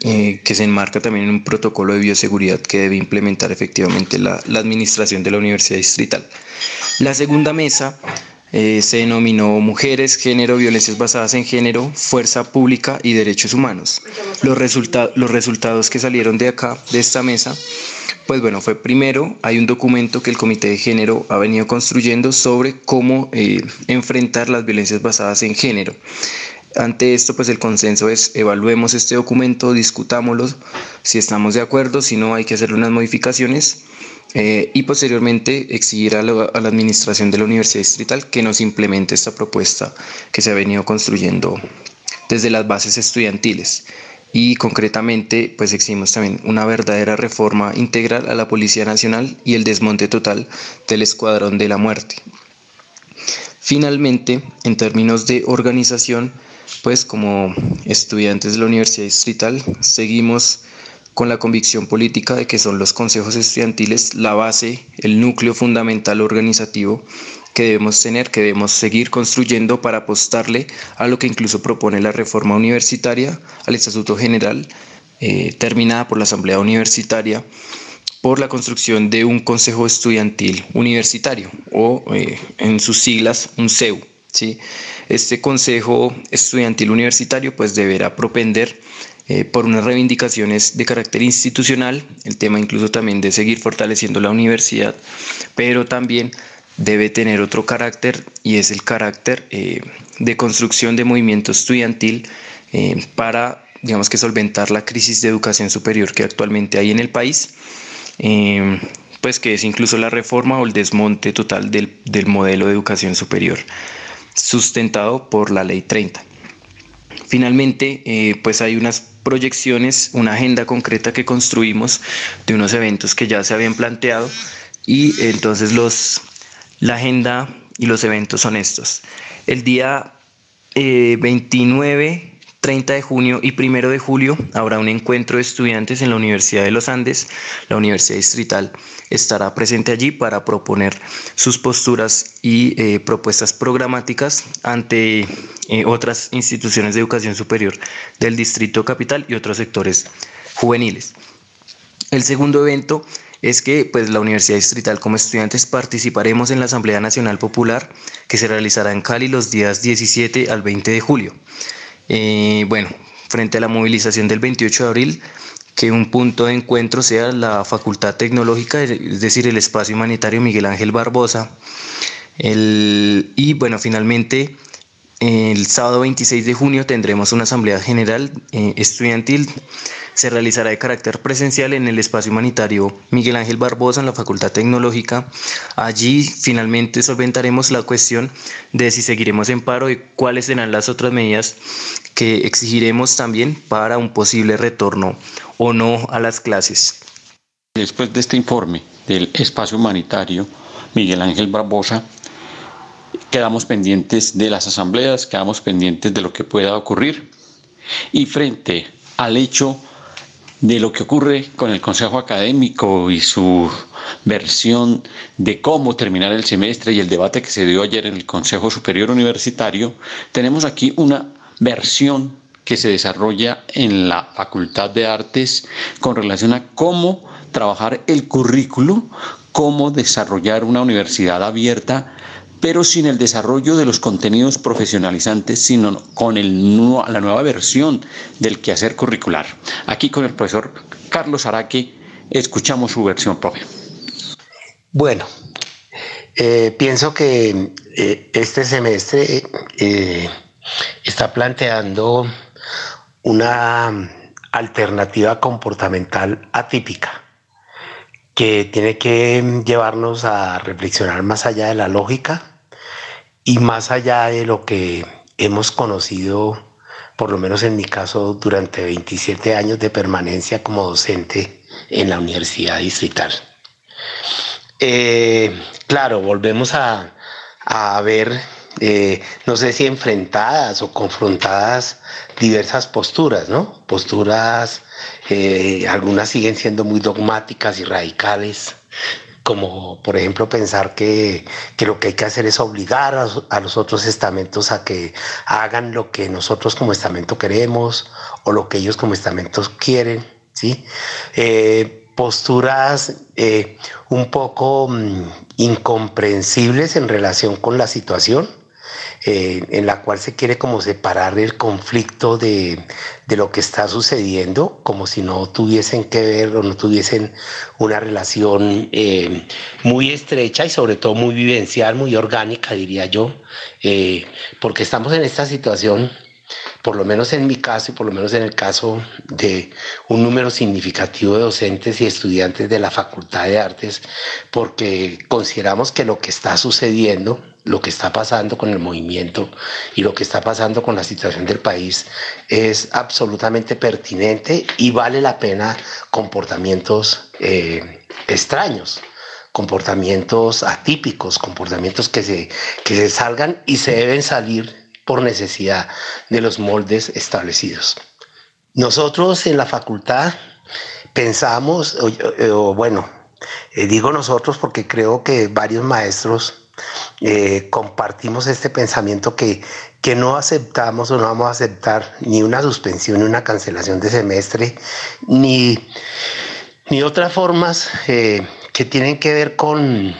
eh, que se enmarca también en un protocolo de bioseguridad que debe implementar efectivamente la, la administración de la Universidad Distrital. La segunda mesa eh, se denominó Mujeres, Género, Violencias basadas en Género, Fuerza Pública y Derechos Humanos. Los, los resultados que salieron de acá, de esta mesa, pues bueno, fue primero, hay un documento que el Comité de Género ha venido construyendo sobre cómo eh, enfrentar las violencias basadas en género. Ante esto, pues el consenso es evaluemos este documento, discutámoslo, si estamos de acuerdo, si no hay que hacer unas modificaciones eh, y posteriormente exigir a, la administración de la Universidad Distrital que nos implemente esta propuesta que se ha venido construyendo desde las bases estudiantiles y concretamente pues exigimos también una verdadera reforma integral a la Policía Nacional y el desmonte total del Escuadrón de la Muerte. Finalmente, en términos de organización, pues como estudiantes de la Universidad Distrital seguimos con la convicción política de que son los consejos estudiantiles la base, el núcleo fundamental organizativo que debemos tener, que debemos seguir construyendo para apostarle a lo que incluso propone la reforma universitaria, al Estatuto General, eh, terminada por la Asamblea Universitaria, por la construcción de un Consejo Estudiantil Universitario, o eh, en sus siglas, un CEU. ¿sí? Este Consejo Estudiantil Universitario pues deberá propender eh, por unas reivindicaciones de carácter institucional, el tema incluso también de seguir fortaleciendo la universidad, pero también debe tener otro carácter y es el carácter eh, de construcción de movimiento estudiantil eh, para, digamos que, solventar la crisis de educación superior que actualmente hay en el país, pues que es incluso la reforma o el desmonte total del, del modelo de educación superior sustentado por la Ley 30. Finalmente, eh, pues hay unas proyecciones, una agenda concreta que construimos de unos eventos que ya se habían planteado y entonces los, la agenda y los eventos son estos. El día 29 eh, 30 de junio y 1 de julio habrá un encuentro de estudiantes en la Universidad de los Andes. La Universidad Distrital estará presente allí para proponer sus posturas y eh, propuestas programáticas ante eh, otras instituciones de educación superior del Distrito Capital y otros sectores juveniles. El segundo evento es que pues, la Universidad Distrital como estudiantes participaremos en la Asamblea Nacional Popular que se realizará en Cali los días 17 al 20 de julio. Eh, bueno, frente a la movilización del 28 de abril, que un punto de encuentro sea la Facultad Tecnológica, es decir, el espacio humanitario Miguel Ángel Barbosa. y bueno, finalmente, el sábado 26 de junio tendremos una asamblea general eh, estudiantil. Se realizará de carácter presencial en el espacio humanitario Miguel Ángel Barbosa en la Facultad Tecnológica. Allí finalmente solventaremos la cuestión de si seguiremos en paro y cuáles serán las otras medidas que exigiremos también para un posible retorno o no a las clases.
Después de este informe del espacio humanitario Miguel Ángel Barbosa, quedamos pendientes de las asambleas, quedamos pendientes de lo que pueda ocurrir y frente al hecho de lo que ocurre con el Consejo Académico y su versión de cómo terminar el semestre y el debate que se dio ayer en el Consejo Superior Universitario, tenemos aquí una versión que se desarrolla en la Facultad de Artes con relación a cómo trabajar el currículo, cómo desarrollar una universidad abierta, pero sin el desarrollo de los contenidos profesionalizantes, sino con la nueva versión del quehacer curricular. Aquí con el profesor Carlos Araque escuchamos su versión propia.
Bueno, eh, pienso que eh, este semestre eh, está planteando una alternativa comportamental atípica que tiene que llevarnos a reflexionar más allá de la lógica y más allá de lo que hemos conocido, por lo menos en mi caso, durante 27 años de permanencia como docente en la Universidad Distrital. Eh, claro, volvemos a, a ver eh, no sé si enfrentadas o confrontadas diversas posturas, ¿no? Posturas, eh, algunas siguen siendo muy dogmáticas y radicales, como por ejemplo pensar que, lo que hay que hacer es obligar a, los otros estamentos a que hagan lo que nosotros como estamento queremos o lo que ellos como estamentos quieren, ¿sí? Eh, posturas un poco mm, incomprensibles en relación con la situación eh, en la cual se quiere como separar el conflicto de, lo que está sucediendo, como si no tuviesen que ver o no tuviesen una relación eh, muy estrecha y sobre todo muy vivencial, muy orgánica, diría yo, eh, porque estamos en esta situación por lo menos en mi caso y por lo menos en el caso de un número significativo de docentes y estudiantes de la Facultad de Artes, porque consideramos que lo que está sucediendo, lo que está pasando con el movimiento y lo que está pasando con la situación del país es absolutamente pertinente y vale la pena comportamientos eh, extraños comportamientos atípicos, comportamientos que se, que se salgan y se deben salir por necesidad de los moldes establecidos. Nosotros en la facultad pensamos, o, bueno, eh, digo nosotros porque creo que varios maestros eh, compartimos este pensamiento que, que no aceptamos o no vamos a aceptar ni una suspensión ni una cancelación de semestre, ni, ni otras formas eh, que tienen que ver con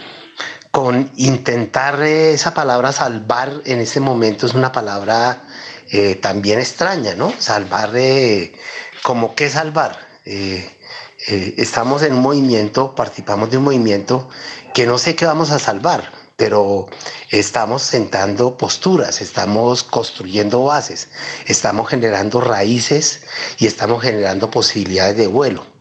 con intentar esa palabra salvar en ese momento es una palabra eh, también extraña, ¿no? Salvar, eh, como que salvar. Eh, estamos en un movimiento, participamos de un movimiento que no sé qué vamos a salvar, pero estamos sentando posturas, estamos construyendo bases, estamos generando raíces y estamos generando posibilidades de vuelo.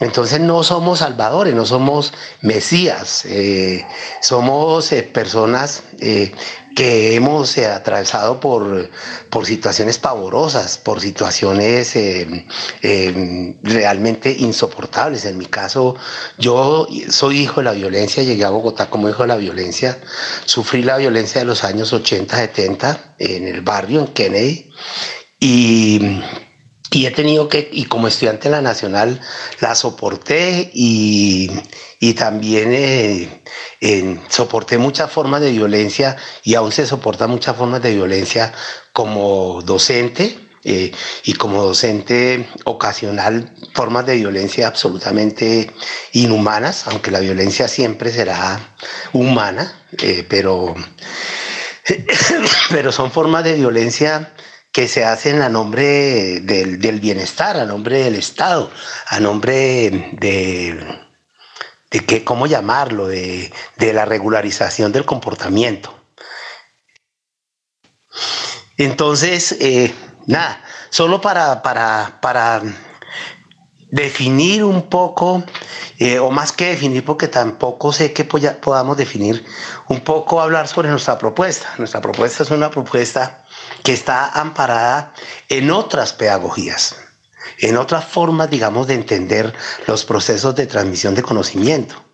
Entonces no somos salvadores, no somos mesías, eh, somos eh, personas eh, que hemos atravesado por, por, situaciones pavorosas, por situaciones realmente insoportables. En mi caso, yo soy hijo de la violencia, llegué a Bogotá como hijo de la violencia, sufrí la violencia de los años 80, 70 en el barrio, en Kennedy, y y he tenido que, y como estudiante de la Nacional, la soporté y, también eh, soporté muchas formas de violencia y aún se soportan muchas formas de violencia como docente. Eh, y como docente ocasional formas de violencia absolutamente inhumanas, aunque la violencia siempre será humana, eh, pero, pero son formas de violencia que se hacen a nombre del, del bienestar, a nombre del Estado, a nombre de, de que, ¿cómo llamarlo?, de, de la regularización del comportamiento. Entonces, eh, nada, solo para, para, para definir un poco, eh, o más que definir, porque tampoco sé que podamos definir, un poco hablar sobre nuestra propuesta. Nuestra propuesta es una propuesta que está amparada en otras pedagogías, en otras formas, digamos, de entender los procesos de transmisión de conocimiento.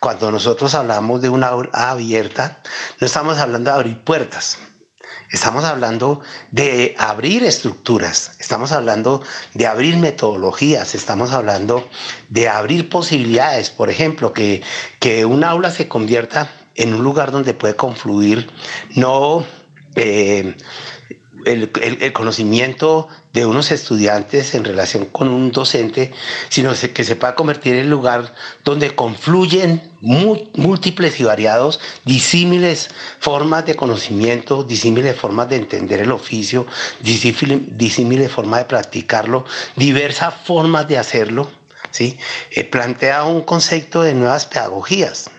Cuando nosotros hablamos de una abierta, no estamos hablando de abrir puertas, Estamos hablando de abrir estructuras, estamos hablando de abrir metodologías, estamos hablando de abrir posibilidades. Por ejemplo, que, que un aula se convierta en un lugar donde puede confluir no eh, el, conocimiento de unos estudiantes en relación con un docente, sino que se pueda convertir en lugar donde confluyen múltiples y variados, disímiles formas de conocimiento, disímiles formas de entender el oficio, disímiles formas de practicarlo, diversas formas de hacerlo. ¿sí? Eh, plantea un concepto de nuevas pedagogías.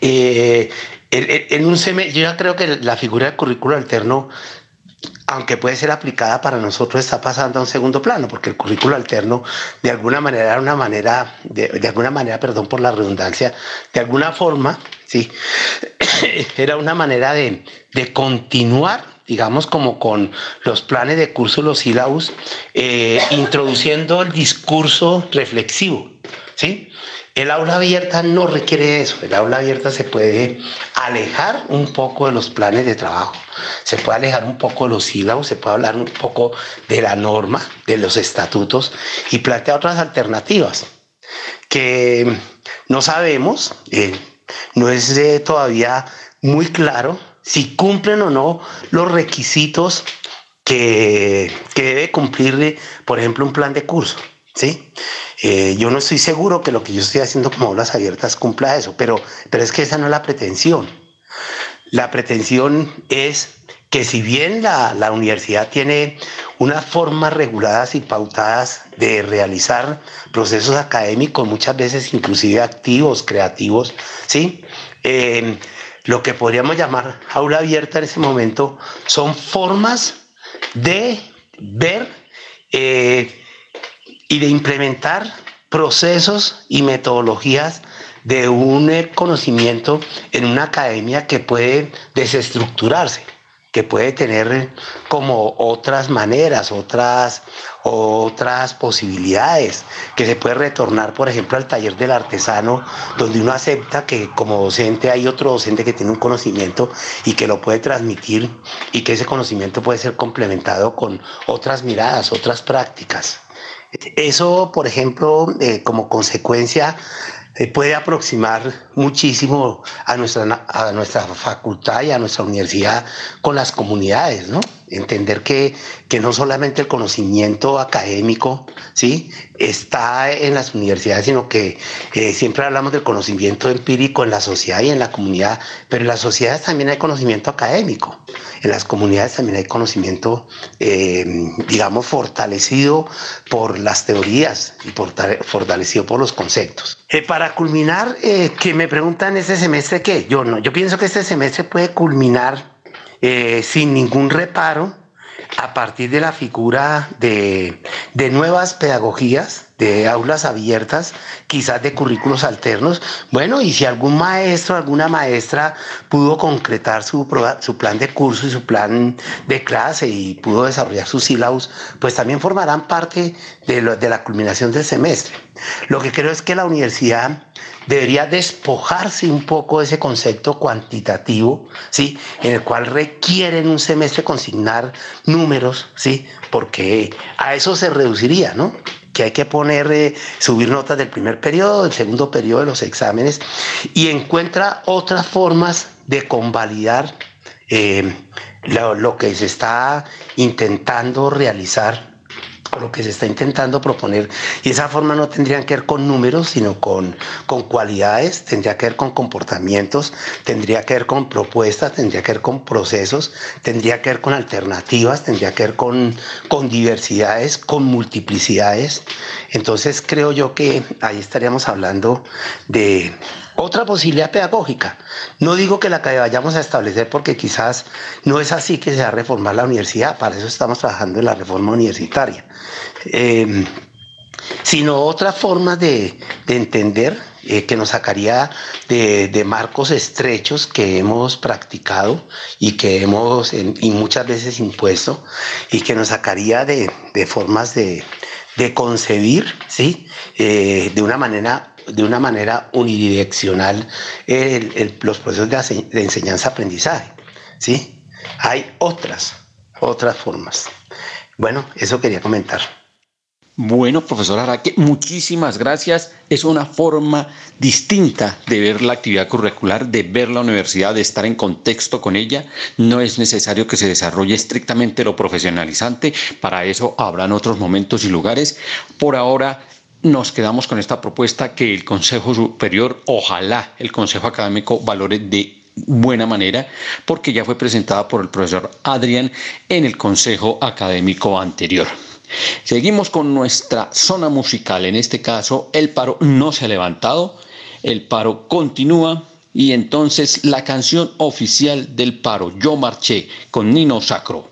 Eh, en un yo ya creo que la figura del currículo alterno aunque puede ser aplicada para nosotros, está pasando a un segundo plano, porque el currículo alterno, de alguna manera, era una manera, de, alguna manera, perdón por la redundancia, de alguna forma, sí, era una manera de, continuar digamos como con los planes de curso, los sílabos, eh, introduciendo el discurso reflexivo, ¿sí? El aula abierta no requiere eso. El aula abierta se puede alejar un poco de los planes de trabajo, se puede alejar un poco de los sílabos, se puede hablar un poco de la norma, de los estatutos y plantear otras alternativas que no sabemos, eh, no es eh, todavía muy claro si cumplen o no los requisitos que, que debe cumplir, por ejemplo, un plan de curso. ¿Sí? Eh, yo no estoy seguro que lo que yo estoy haciendo como aulas abiertas cumpla eso, pero, pero es que esa no es la pretensión. La pretensión es que si bien la, la universidad tiene unas formas reguladas y pautadas de realizar procesos académicos, muchas veces inclusive activos, creativos, ¿sí? Eh, lo que podríamos llamar aula abierta en ese momento son formas de ver eh, y de implementar procesos y metodologías de un conocimiento en una academia que puede desestructurarse que puede tener como otras maneras, otras, otras posibilidades, que se puede retornar, por ejemplo, al taller del artesano, donde uno acepta que como docente hay otro docente que tiene un conocimiento y que lo puede transmitir y que ese conocimiento puede ser complementado con otras miradas, otras prácticas. Eso, por ejemplo, eh, como consecuencia, eh, puede aproximar muchísimo a nuestra, a nuestra facultad y a nuestra universidad con las comunidades, ¿no? Entender que, que, no solamente el conocimiento académico ¿sí? está en las universidades, sino que eh, siempre hablamos del conocimiento empírico en la sociedad y en la comunidad, pero en las sociedades también hay conocimiento académico, en las comunidades también hay conocimiento, eh, digamos, fortalecido por las teorías y fortalecido por los conceptos. Eh, para culminar, que me preguntan este semestre qué, yo no, yo pienso que este semestre puede culminar eh, sin ningún reparo a partir de la figura de, de nuevas pedagogías de aulas abiertas, quizás de currículos alternos. Bueno, y si algún maestro, alguna maestra pudo concretar su, plan de curso y su plan de clase y pudo desarrollar sus sílabos, pues también formarán parte de, de la culminación del semestre. Lo que creo es que la universidad debería despojarse un poco de ese concepto cuantitativo, ¿sí? En el cual requieren un semestre consignar números, ¿sí? Porque a eso se reduciría, ¿no? Que hay que poner, eh, subir notas del primer periodo, del segundo periodo de los exámenes, y encuentra otras formas de convalidar eh, lo, que se está intentando realizar lo que se está intentando proponer. Y esa forma no tendría que ver con números, sino con, con cualidades, tendría que ver con comportamientos, tendría que ver con propuestas, tendría que ver con procesos, tendría que ver con alternativas, tendría que ver con, con diversidades, con multiplicidades. Entonces creo yo que ahí estaríamos hablando de otra posibilidad pedagógica. No digo que la que vayamos a establecer porque quizás no es así que se va a reformar la universidad, para eso estamos trabajando en la reforma universitaria, eh, sino otras formas de, entender eh, que nos sacaría de, marcos estrechos que hemos practicado y que hemos y muchas veces impuesto y que nos sacaría de, formas de, concebir ¿sí? Eh, de una manera de una manera unidireccional los procesos de, enseñanza-aprendizaje. ¿sí? Hay otras, otras formas. Bueno, eso quería comentar.
Bueno, profesor Araque, muchísimas gracias. Es una forma distinta de ver la actividad curricular, de ver la universidad, de estar en contexto con ella. No es necesario que se desarrolle estrictamente lo profesionalizante. Para eso habrán otros momentos y lugares. Por ahora, nos quedamos con esta propuesta que el Consejo Superior, ojalá el Consejo Académico valore de buena manera, porque ya fue presentada por el profesor Adrián en el Consejo Académico anterior. Seguimos con nuestra zona musical, en este caso el paro no se ha levantado, el paro continúa y entonces la canción oficial del paro, Yo Marché, con Nino Sacro.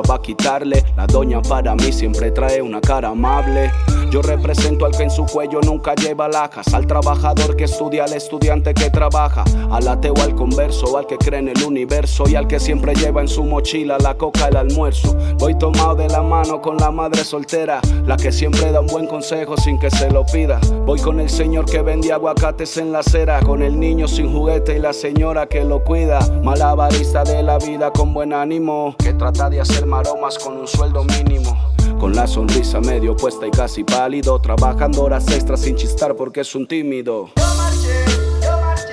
va a quitarle. La doña para mí siempre trae una cara amable. Yo represento al que en su cuello nunca lleva lajas, al trabajador que estudia, al estudiante que trabaja, al ateo, al converso, al que cree en el universo y al que siempre lleva en su mochila la coca, el almuerzo. Voy tomado de la mano con la madre soltera, la que siempre da un buen consejo sin que se lo pida. Voy con el señor que vende aguacates en la acera, con el niño sin juguete y la señora que lo cuida. Malabarista de la vida con buen ánimo, que trata de hacer maromas con un sueldo mínimo. Con la sonrisa medio puesta y casi pálido, trabajando horas extras sin chistar porque es un tímido.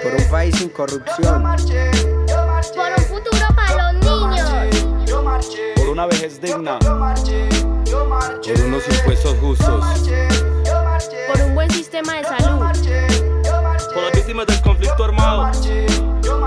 Por un país sin corrupción.
Por un futuro para los niños.
Por una vejez digna.
Por unos impuestos justos.
Por un buen sistema de salud.
Por las víctimas del conflicto armado.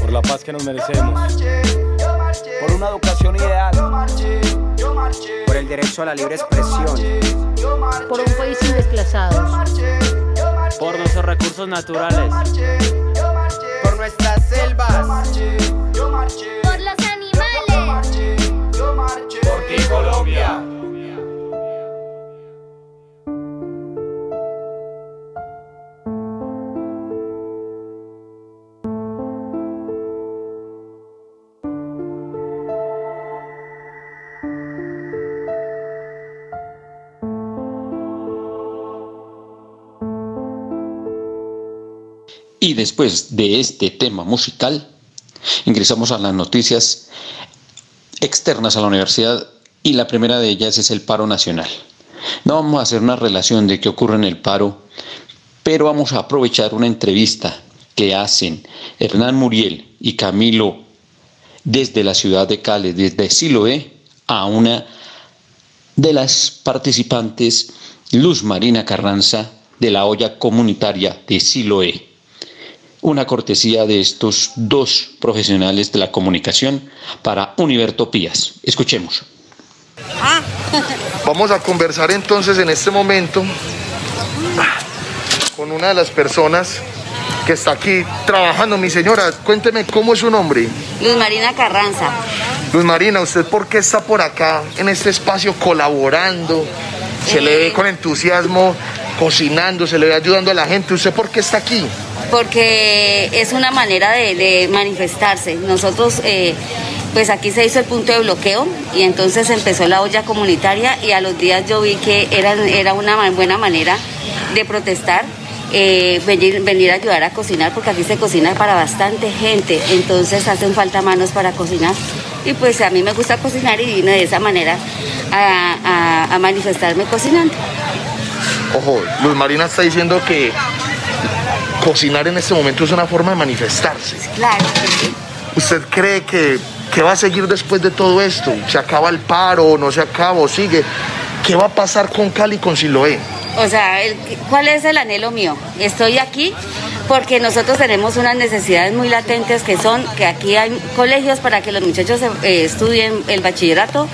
por la paz que nos merecemos,
por una educación ideal,
por el derecho a la libre expresión,
por un país sin desplazados,
por nuestros recursos naturales,
por nuestras selvas, por los animales,
por ti Colombia.
Y después de este tema musical, ingresamos a las noticias externas a la universidad y la primera de ellas es el paro nacional. No vamos a hacer una relación de qué ocurre en el paro, pero vamos a aprovechar una entrevista que hacen Hernán Muriel y Camilo desde la ciudad de Cali, desde Siloé, a una de las participantes, Luz Marina Carranza, de la olla comunitaria de Siloé. Una cortesía de estos dos profesionales de la comunicación para Univertopías. Escuchemos.
Vamos a conversar entonces en este momento con una de las personas que está aquí trabajando. Mi señora, cuénteme cómo es su nombre.
Luz Marina Carranza.
Luz Marina, ¿usted por qué está por acá en este espacio colaborando? Se le ve con entusiasmo cocinando, se le ve ayudando a la gente. ¿Usted por qué está aquí?
Porque es una manera de, manifestarse. Nosotros, eh, pues aquí se hizo el punto de bloqueo y entonces empezó la olla comunitaria y a los días yo vi que era, era una buena manera de protestar. eh, venir, venir a ayudar a cocinar porque aquí se cocina para bastante gente, entonces hacen falta manos para cocinar y pues a mí me gusta cocinar y vine de esa manera a, a- a manifestarme cocinando.
Ojo, Luz Marina está diciendo que cocinar en este momento es una forma de manifestarse.
Claro.
¿Usted cree que, que va a seguir después de todo esto? ¿Se acaba el paro? ¿No se acaba? ¿O sigue? ¿Qué va a pasar con Cali y con Siloé?
O sea, ¿cuál es el anhelo mío? Estoy aquí porque nosotros tenemos unas necesidades muy latentes que son que aquí hay colegios para que los muchachos eh, estudien el bachillerato,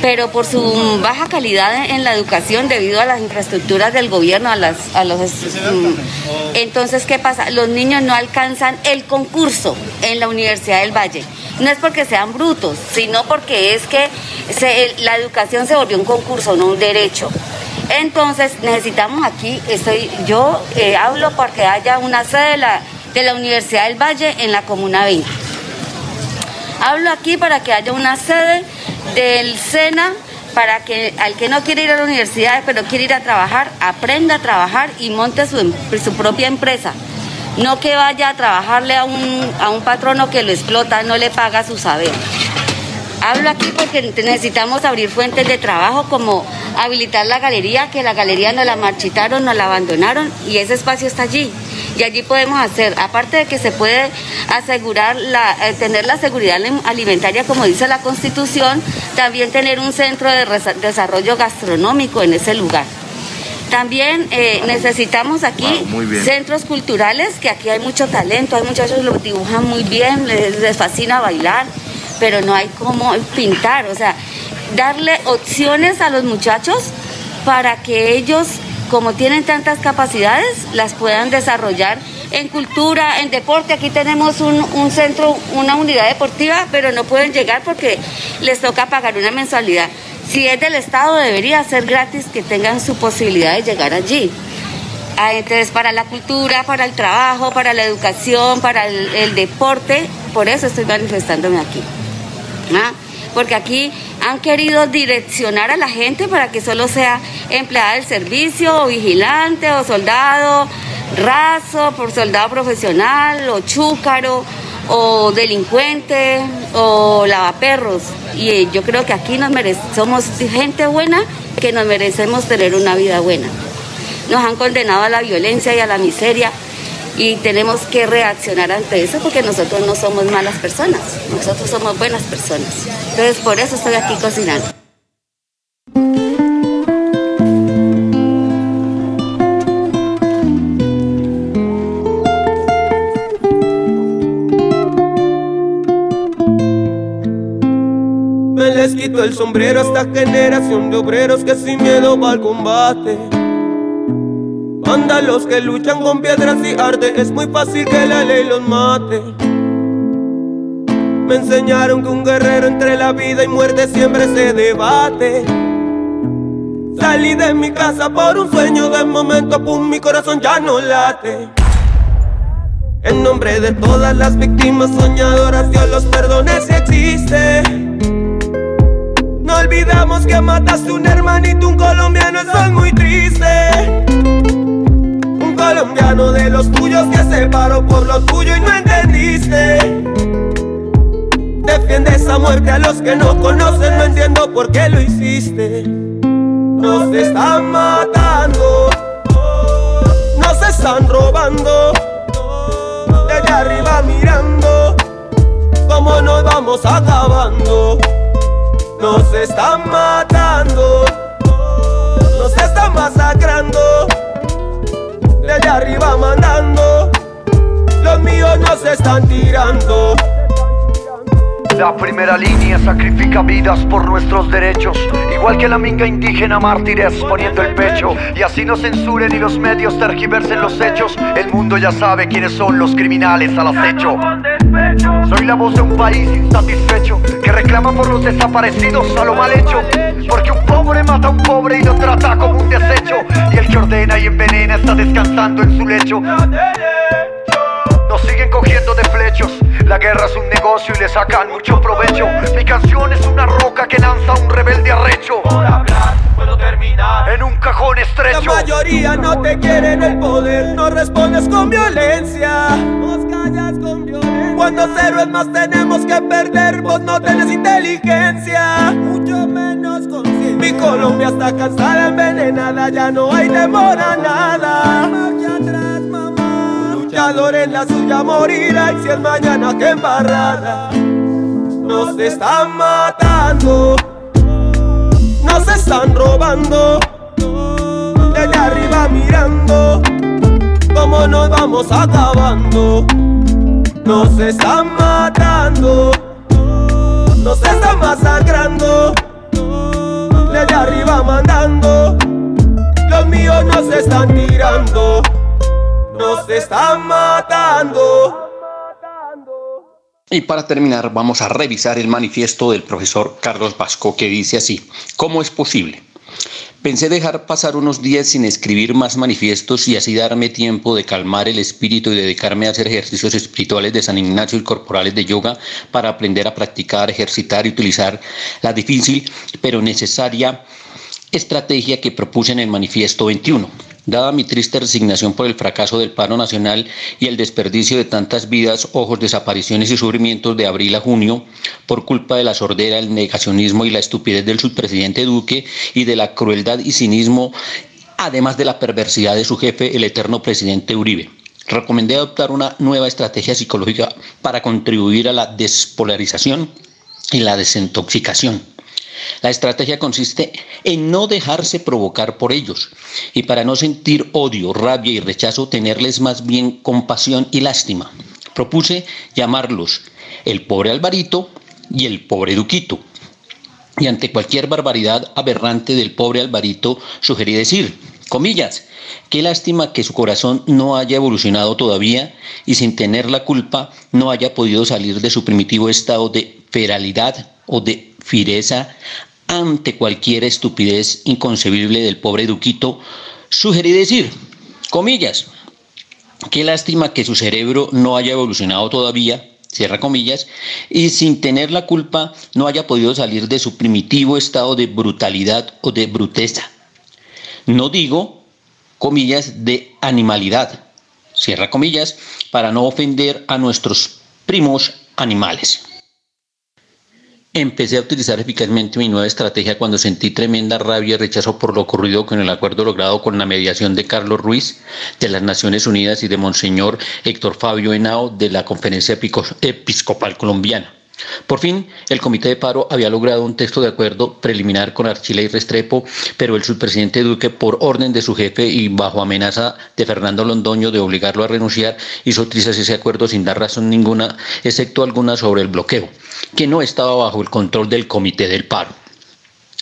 pero por su baja calidad en la educación debido a las infraestructuras del gobierno, a las, a los, mm, entonces qué pasa, los niños no alcanzan el concurso en la Universidad del Valle. No es porque sean brutos, sino porque es que la educación se volvió un concurso, no un derecho. Entonces necesitamos aquí, estoy, yo eh, hablo porque haya una sede de la, Universidad del Valle en la Comuna 20. Hablo aquí para que haya una sede del SENA para que al que no quiere ir a la universidad pero quiere ir a trabajar, aprenda a trabajar y monte su, su propia empresa. No que vaya a trabajarle a un, a un patrono que lo explota, no le paga su saber. Hablo aquí porque necesitamos abrir fuentes de trabajo como habilitar la galería, que la galería nos la marchitaron, nos la abandonaron y ese espacio está allí. Y allí podemos hacer, aparte de que se puede asegurar, la, eh, tener la seguridad alim- alimentaria como dice la Constitución, también tener un centro de desarrollo gastronómico en ese lugar. También eh, necesitamos aquí
Wow,
centros culturales, que aquí hay mucho talento, hay muchachos que lo dibujan muy bien, les, les fascina bailar, pero no hay cómo pintar, o sea, darle opciones a los muchachos para que ellos, como tienen tantas capacidades, las puedan desarrollar en cultura, en deporte. Aquí tenemos un, un centro, una unidad deportiva, pero no pueden llegar porque les toca pagar una mensualidad. Si es del Estado, debería ser gratis que tengan su posibilidad de llegar allí. Ah, Entonces, para la cultura, para el trabajo, para la educación, para el, el deporte, por eso estoy manifestándome aquí. ¿ah? Porque aquí han querido direccionar a la gente para que solo sea empleada del servicio, o vigilante, o soldado raso, por soldado profesional, o chúcaro, o delincuente, o lavaperros. Y eh, yo creo que aquí nos somos gente buena que nos merecemos tener una vida buena nos han condenado a la violencia y a la miseria y tenemos que reaccionar ante eso porque nosotros no somos malas personas, nosotros somos buenas personas. Entonces por eso estoy aquí cocinando.
Me les quito el sombrero a esta generación de obreros que sin miedo va al combate. Vándalos que luchan con piedras y arte, es muy fácil que la ley los mate. Me enseñaron que un guerrero entre la vida y muerte siempre se debate. Salí de mi casa por un sueño, de momento pum, mi corazón ya no late. En nombre de todas las víctimas soñadoras, Dios los perdone si existe. No olvidamos que mataste un hermanito, un colombiano, es muy a muerte a los que no conocen, no entiendo por qué lo hiciste. Nos están matando, nos están robando. De allá arriba mirando, cómo nos vamos acabando. Nos están matando, nos están masacrando. De allá arriba mandando, los míos nos están tirando.
La primera línea sacrifica vidas por nuestros derechos, igual que la minga indígena mártires poniendo el pecho. Y así no censuren y los medios tergiversen los hechos. El mundo ya sabe quiénes son los criminales al acecho. Soy la voz de un país insatisfecho que reclama por los desaparecidos a lo mal hecho. Porque un pobre mata a un pobre y lo trata como un desecho. Y el que ordena y envenena está descansando en su lecho. Siguen cogiendo de flechos. La guerra es un negocio y le sacan mucho provecho. Mi canción es una roca que lanza un rebelde arrecho. Por hablar puedo terminar en un cajón estrecho.
La mayoría no te quiere en el poder, no respondes con violencia. Vos callas con violencia. Cuando cero es más tenemos que perder, vos no tenés inteligencia. Mucho menos conciencia. Mi Colombia está cansada, envenenada, ya no hay demora nada. Luchador en la suya morirá y si es mañana que embarrada. Nos están matando, nos están robando. De allá arriba mirando, cómo nos vamos acabando. Nos están matando, nos están masacrando. De allá arriba mandando, los míos nos están tirando. Nos están matando.
Y para terminar, vamos a revisar el manifiesto del profesor Carlos Vasco que dice así, ¿cómo es posible? Pensé dejar pasar unos días sin escribir más manifiestos y así darme tiempo de calmar el espíritu y dedicarme a hacer ejercicios espirituales de San Ignacio y corporales de yoga para aprender a practicar, ejercitar y utilizar la difícil pero necesaria estrategia que propuse en el manifiesto 21. Dada mi triste resignación por el fracaso del paro nacional y el desperdicio de tantas vidas, ojos, desapariciones y sufrimientos de abril a junio, por culpa de la sordera, el negacionismo y la estupidez del subpresidente Duque y de la crueldad y cinismo, además de la perversidad de su jefe, el eterno presidente Uribe. Recomendé adoptar una nueva estrategia psicológica para contribuir a la despolarización y la desintoxicación. La estrategia consiste en no dejarse provocar por ellos y para no sentir odio, rabia y rechazo, tenerles más bien compasión y lástima. Propuse llamarlos el pobre Alvarito y el pobre Duquito. Y ante cualquier barbaridad aberrante del pobre Alvarito, sugerí decir, comillas, qué lástima que su corazón no haya evolucionado todavía y sin tener la culpa no haya podido salir de su primitivo estado de feralidad o de fireza ante cualquier estupidez inconcebible del pobre Duquito, sugerí decir, comillas, qué lástima que su cerebro no haya evolucionado todavía, cierra comillas, y sin tener la culpa no haya podido salir de su primitivo estado de brutalidad o de bruteza. No digo, comillas, de animalidad, cierra comillas, para no ofender a nuestros primos animales. Empecé a utilizar eficazmente mi nueva estrategia cuando sentí tremenda rabia y rechazo por lo ocurrido con el acuerdo logrado con la mediación de Carlos Ruiz de las Naciones Unidas y de Monseñor Héctor Fabio Henao de la Conferencia Episcopal Colombiana. Por fin, el comité de paro había logrado un texto de acuerdo preliminar con Archila y Restrepo, pero el subpresidente Duque, por orden de su jefe y bajo amenaza de Fernando Londoño de obligarlo a renunciar, hizo trizas ese acuerdo sin dar razón ninguna, excepto alguna sobre el bloqueo, que no estaba bajo el control del comité del paro.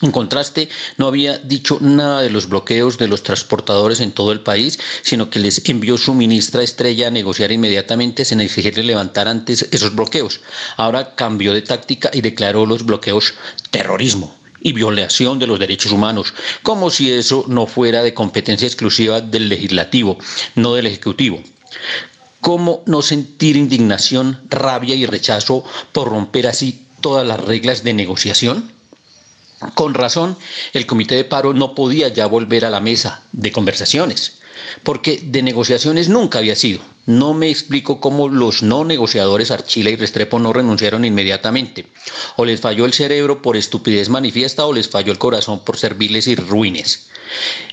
En contraste, no había dicho nada de los bloqueos de los transportadores en todo el país, sino que les envió su ministra estrella a negociar inmediatamente sin exigirle levantar antes esos bloqueos. Ahora cambió de táctica y declaró los bloqueos terrorismo y violación de los derechos humanos, como si eso no fuera de competencia exclusiva del legislativo, no del ejecutivo. ¿Cómo no sentir indignación, rabia y rechazo por romper así todas las reglas de negociación? Con razón, el comité de paro no podía ya volver a la mesa de conversaciones. porque de negociaciones nunca había sido. No me explico cómo los no negociadores Archila y Restrepo no renunciaron inmediatamente. O les falló el cerebro por estupidez manifiesta o les falló el corazón por serviles y ruines.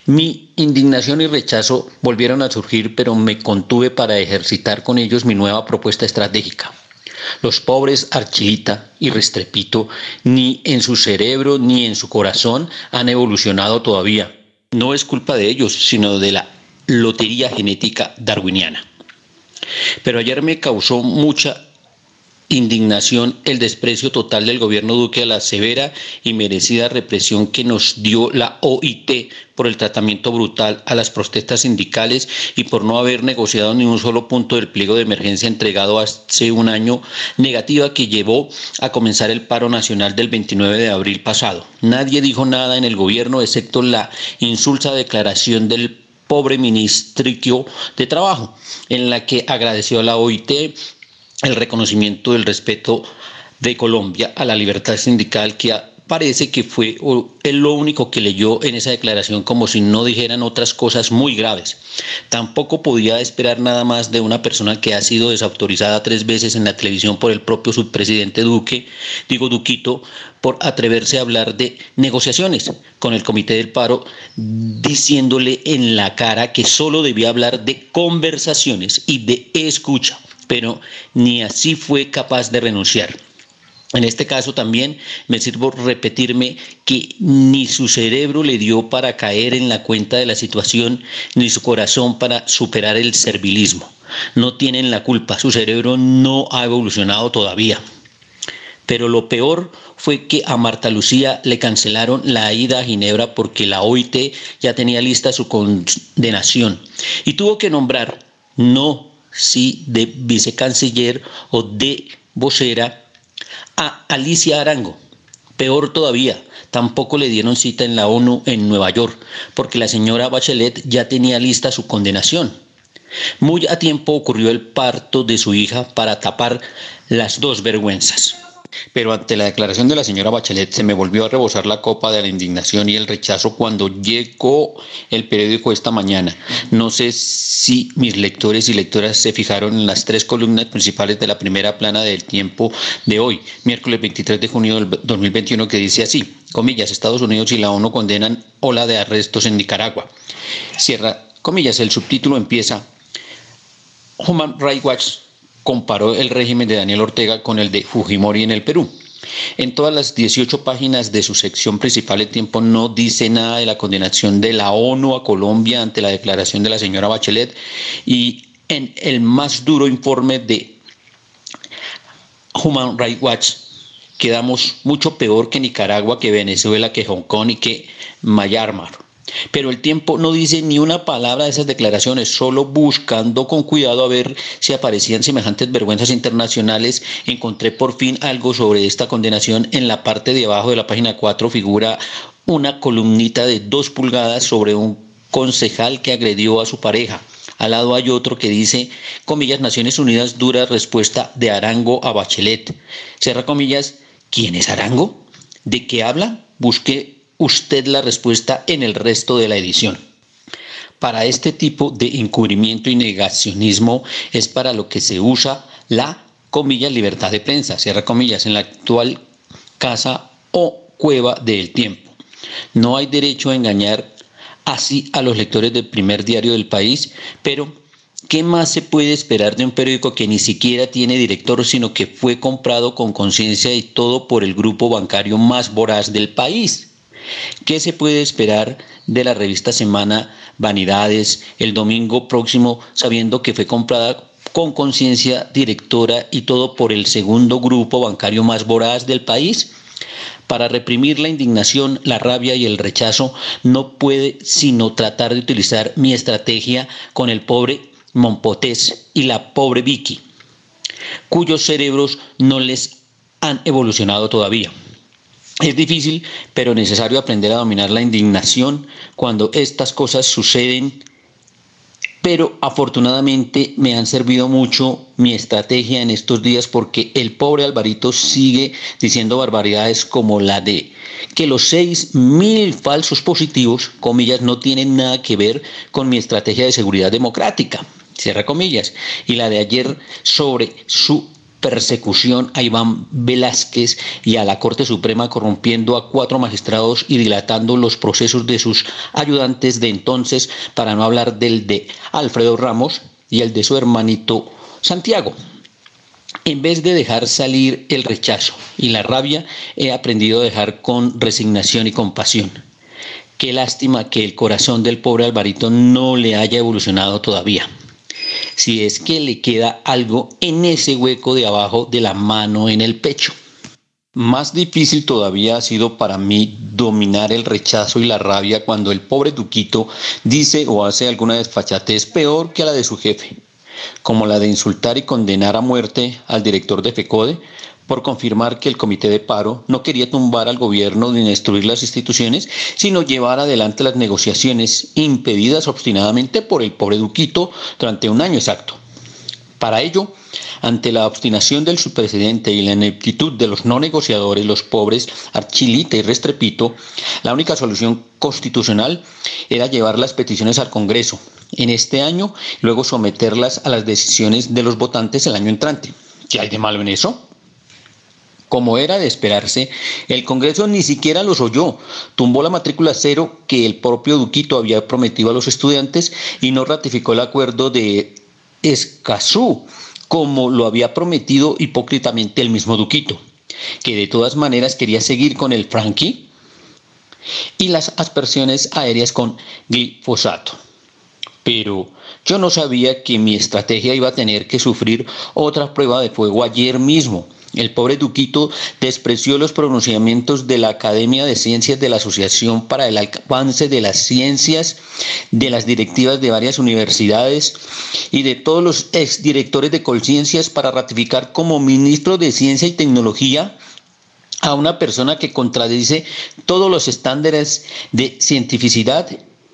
Mi indignación y rechazo volvieron a surgir, pero me contuve para ejercitar con ellos mi nueva propuesta estratégica. Los pobres Archilita y Restrepito ni en su cerebro ni en su corazón han evolucionado todavía. No es culpa de ellos, sino de la lotería genética darwiniana. Pero ayer me causó mucha indignación el desprecio total del gobierno Duque a la severa y merecida represión que nos dio la OIT por el tratamiento brutal a las protestas sindicales y por no haber negociado ni un solo punto del pliego de emergencia entregado hace un año, negativa que llevó a comenzar el paro nacional del 29 de abril pasado. Nadie dijo nada en el gobierno excepto la insulsa declaración del pobre ministro de Trabajo, en la que agradeció a la OIT el reconocimiento del respeto de Colombia a la libertad sindical que parece que fue él lo único que leyó en esa declaración como si no dijeran otras cosas muy graves. Tampoco podía esperar nada más de una persona que ha sido desautorizada tres veces en la televisión por el propio subpresidente Duque, digo Duquito, por atreverse a hablar de negociaciones con el Comité del Paro, diciéndole en la cara que solo debía hablar de conversaciones y de escucha, pero ni así fue capaz de renunciar. En este caso también me sirvo repetirme que ni su cerebro le dio para caer en la cuenta de la situación, ni su corazón para superar el servilismo. No tienen la culpa, su cerebro no ha evolucionado todavía. Pero lo peor fue que a Marta Lucía le cancelaron la ida a Ginebra porque la OIT ya tenía lista su condenación y tuvo que nombrar no si de vicecanciller o de vocera a Alicia Arango. Peor todavía, tampoco le dieron cita en la ONU en Nueva York, porque la señora Bachelet ya tenía lista su condenación. Muy a tiempo ocurrió el parto de su hija para tapar las dos vergüenzas. Pero ante la declaración de la señora Bachelet se me volvió a rebosar la copa de la indignación y el rechazo cuando llegó el periódico esta mañana. No sé si mis lectores y lectoras se fijaron en las tres columnas principales de la primera plana del tiempo de hoy, miércoles 23 de junio del 2021, que dice así, comillas, Estados Unidos y la ONU condenan ola de arrestos en Nicaragua. Cierra, comillas, el subtítulo empieza, Human Rights Watch comparó el régimen de Daniel Ortega con el de Fujimori en el Perú. En todas las 18 páginas de su sección principal el tiempo no dice nada de la condenación de la ONU a Colombia ante la declaración de la señora Bachelet y en el más duro informe de Human Rights Watch quedamos mucho peor que Nicaragua, que Venezuela, que Hong Kong y que Myanmar. Pero el tiempo no dice ni una palabra de esas declaraciones, solo buscando con cuidado a ver si aparecían semejantes vergüenzas internacionales, encontré por fin algo sobre esta condenación. En la parte de abajo de la página 4 figura una columnita de dos pulgadas sobre un concejal que agredió a su pareja. Al lado hay otro que dice, comillas, Naciones Unidas, dura respuesta de Arango a Bachelet. Cierra comillas, ¿quién es Arango? ¿De qué habla? Busqué usted la respuesta en el resto de la edición. Para este tipo de encubrimiento y negacionismo es para lo que se usa la comillas libertad de prensa, cierra comillas, en la actual casa o cueva del tiempo. No hay derecho a engañar así a los lectores del primer diario del país, pero ¿qué más se puede esperar de un periódico que ni siquiera tiene director, sino que fue comprado con conciencia y todo por el grupo bancario más voraz del país? ¿Qué se puede esperar de la revista Semana Vanidades el domingo próximo, sabiendo que fue comprada con conciencia directora y todo por el segundo grupo bancario más voraz del país? Para reprimir la indignación, la rabia y el rechazo, no puede sino tratar de utilizar mi estrategia con el pobre Monpotés y la pobre Vicky, cuyos cerebros no les han evolucionado todavía. Es difícil, pero necesario aprender a dominar la indignación cuando estas cosas suceden. Pero afortunadamente me han servido mucho mi estrategia en estos días porque el pobre Alvarito sigue diciendo barbaridades como la de que los seis mil falsos positivos, comillas, no tienen nada que ver con mi estrategia de seguridad democrática, cierra comillas, y la de ayer sobre su persecución a Iván Velázquez y a la Corte Suprema corrompiendo a cuatro magistrados y dilatando los procesos de sus ayudantes de entonces, para no hablar del de Alfredo Ramos y el de su hermanito Santiago. En vez de dejar salir el rechazo y la rabia, he aprendido a dejar con resignación y compasión. Qué lástima que el corazón del pobre Alvarito no le haya evolucionado todavía si es que le queda algo en ese hueco de abajo de la mano en el pecho. Más difícil todavía ha sido para mí dominar el rechazo y la rabia cuando el pobre Duquito dice o hace alguna desfachatez peor que la de su jefe, como la de insultar y condenar a muerte al director de FECODE por confirmar que el comité de paro no quería tumbar al gobierno ni destruir las instituciones, sino llevar adelante las negociaciones impedidas obstinadamente por el pobre Duquito durante un año exacto. Para ello, ante la obstinación del subpresidente y la ineptitud de los no negociadores, los pobres, Archilita y Restrepito, la única solución constitucional era llevar las peticiones al Congreso en este año luego someterlas a las decisiones de los votantes el año entrante. ¿Qué hay de malo en eso? Como era de esperarse, el Congreso ni siquiera los oyó, tumbó la matrícula cero que el propio Duquito había prometido a los estudiantes y no ratificó el acuerdo de Escazú, como lo había prometido hipócritamente el mismo Duquito, que de todas maneras quería seguir con el Frankie y las aspersiones aéreas con glifosato. Pero yo no sabía que mi estrategia iba a tener que sufrir otra prueba de fuego ayer mismo el pobre Duquito despreció los pronunciamientos de la Academia de Ciencias de la Asociación para el Avance de las Ciencias, de las directivas de varias universidades y de todos los exdirectores de Colciencias para ratificar como ministro de Ciencia y Tecnología a una persona que contradice todos los estándares de cientificidad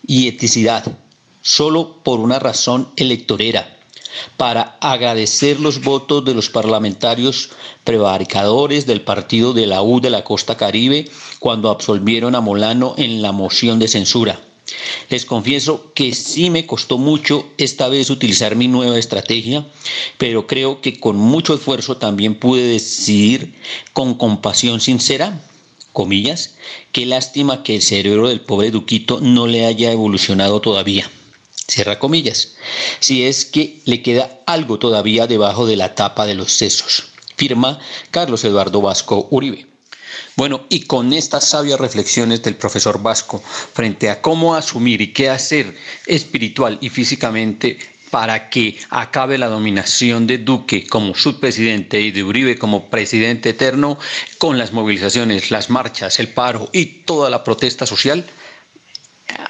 y eticidad, solo por una razón electorera para agradecer los votos de los parlamentarios prevaricadores del partido de la U de la Costa Caribe cuando absolvieron a Molano en la moción de censura. Les confieso que sí me costó mucho esta vez utilizar mi nueva estrategia, pero creo que con mucho esfuerzo también pude decidir con compasión sincera, comillas, qué lástima que el cerebro del pobre Duquito no le haya evolucionado todavía cierra comillas, si es que le queda algo todavía debajo de la tapa de los sesos. Firma Carlos Eduardo Vasco Uribe. Bueno, y con estas sabias reflexiones del profesor Vasco frente a cómo asumir y qué hacer espiritual y físicamente para que acabe la dominación de Duque como subpresidente y de Uribe como presidente eterno, con las movilizaciones, las marchas, el paro y toda la protesta social,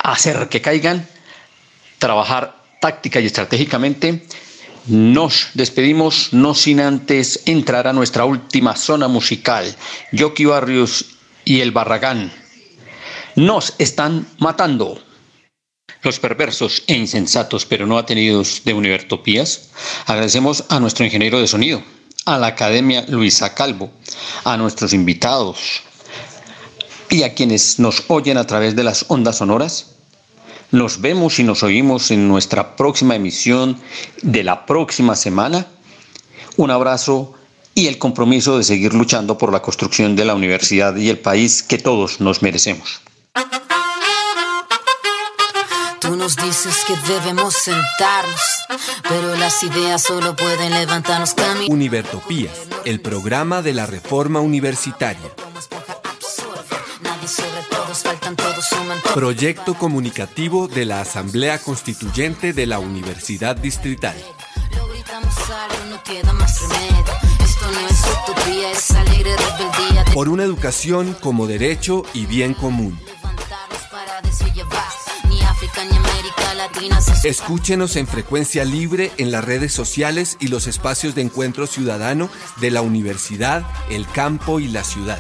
hacer que caigan trabajar táctica y estratégicamente. Nos despedimos no sin antes entrar a nuestra última zona musical, Yoki Barrios y el Barragán. Nos están matando. Los perversos e insensatos, pero no atenidos de Univertopías, agradecemos a nuestro ingeniero de sonido, a la Academia Luisa Calvo, a nuestros invitados y a quienes nos oyen a través de las ondas sonoras nos vemos y nos oímos en nuestra próxima emisión de la próxima semana. Un abrazo y el compromiso de seguir luchando por la construcción de la universidad y el país que todos nos merecemos.
Tú nos dices que debemos sentarnos, pero las ideas solo pueden levantarnos
Univertopías, el programa de la reforma universitaria. Proyecto comunicativo de la Asamblea Constituyente de la Universidad Distrital. Por una educación como derecho y bien común. Escúchenos en frecuencia libre en las redes sociales y los espacios de encuentro ciudadano de la universidad, el campo y la ciudad.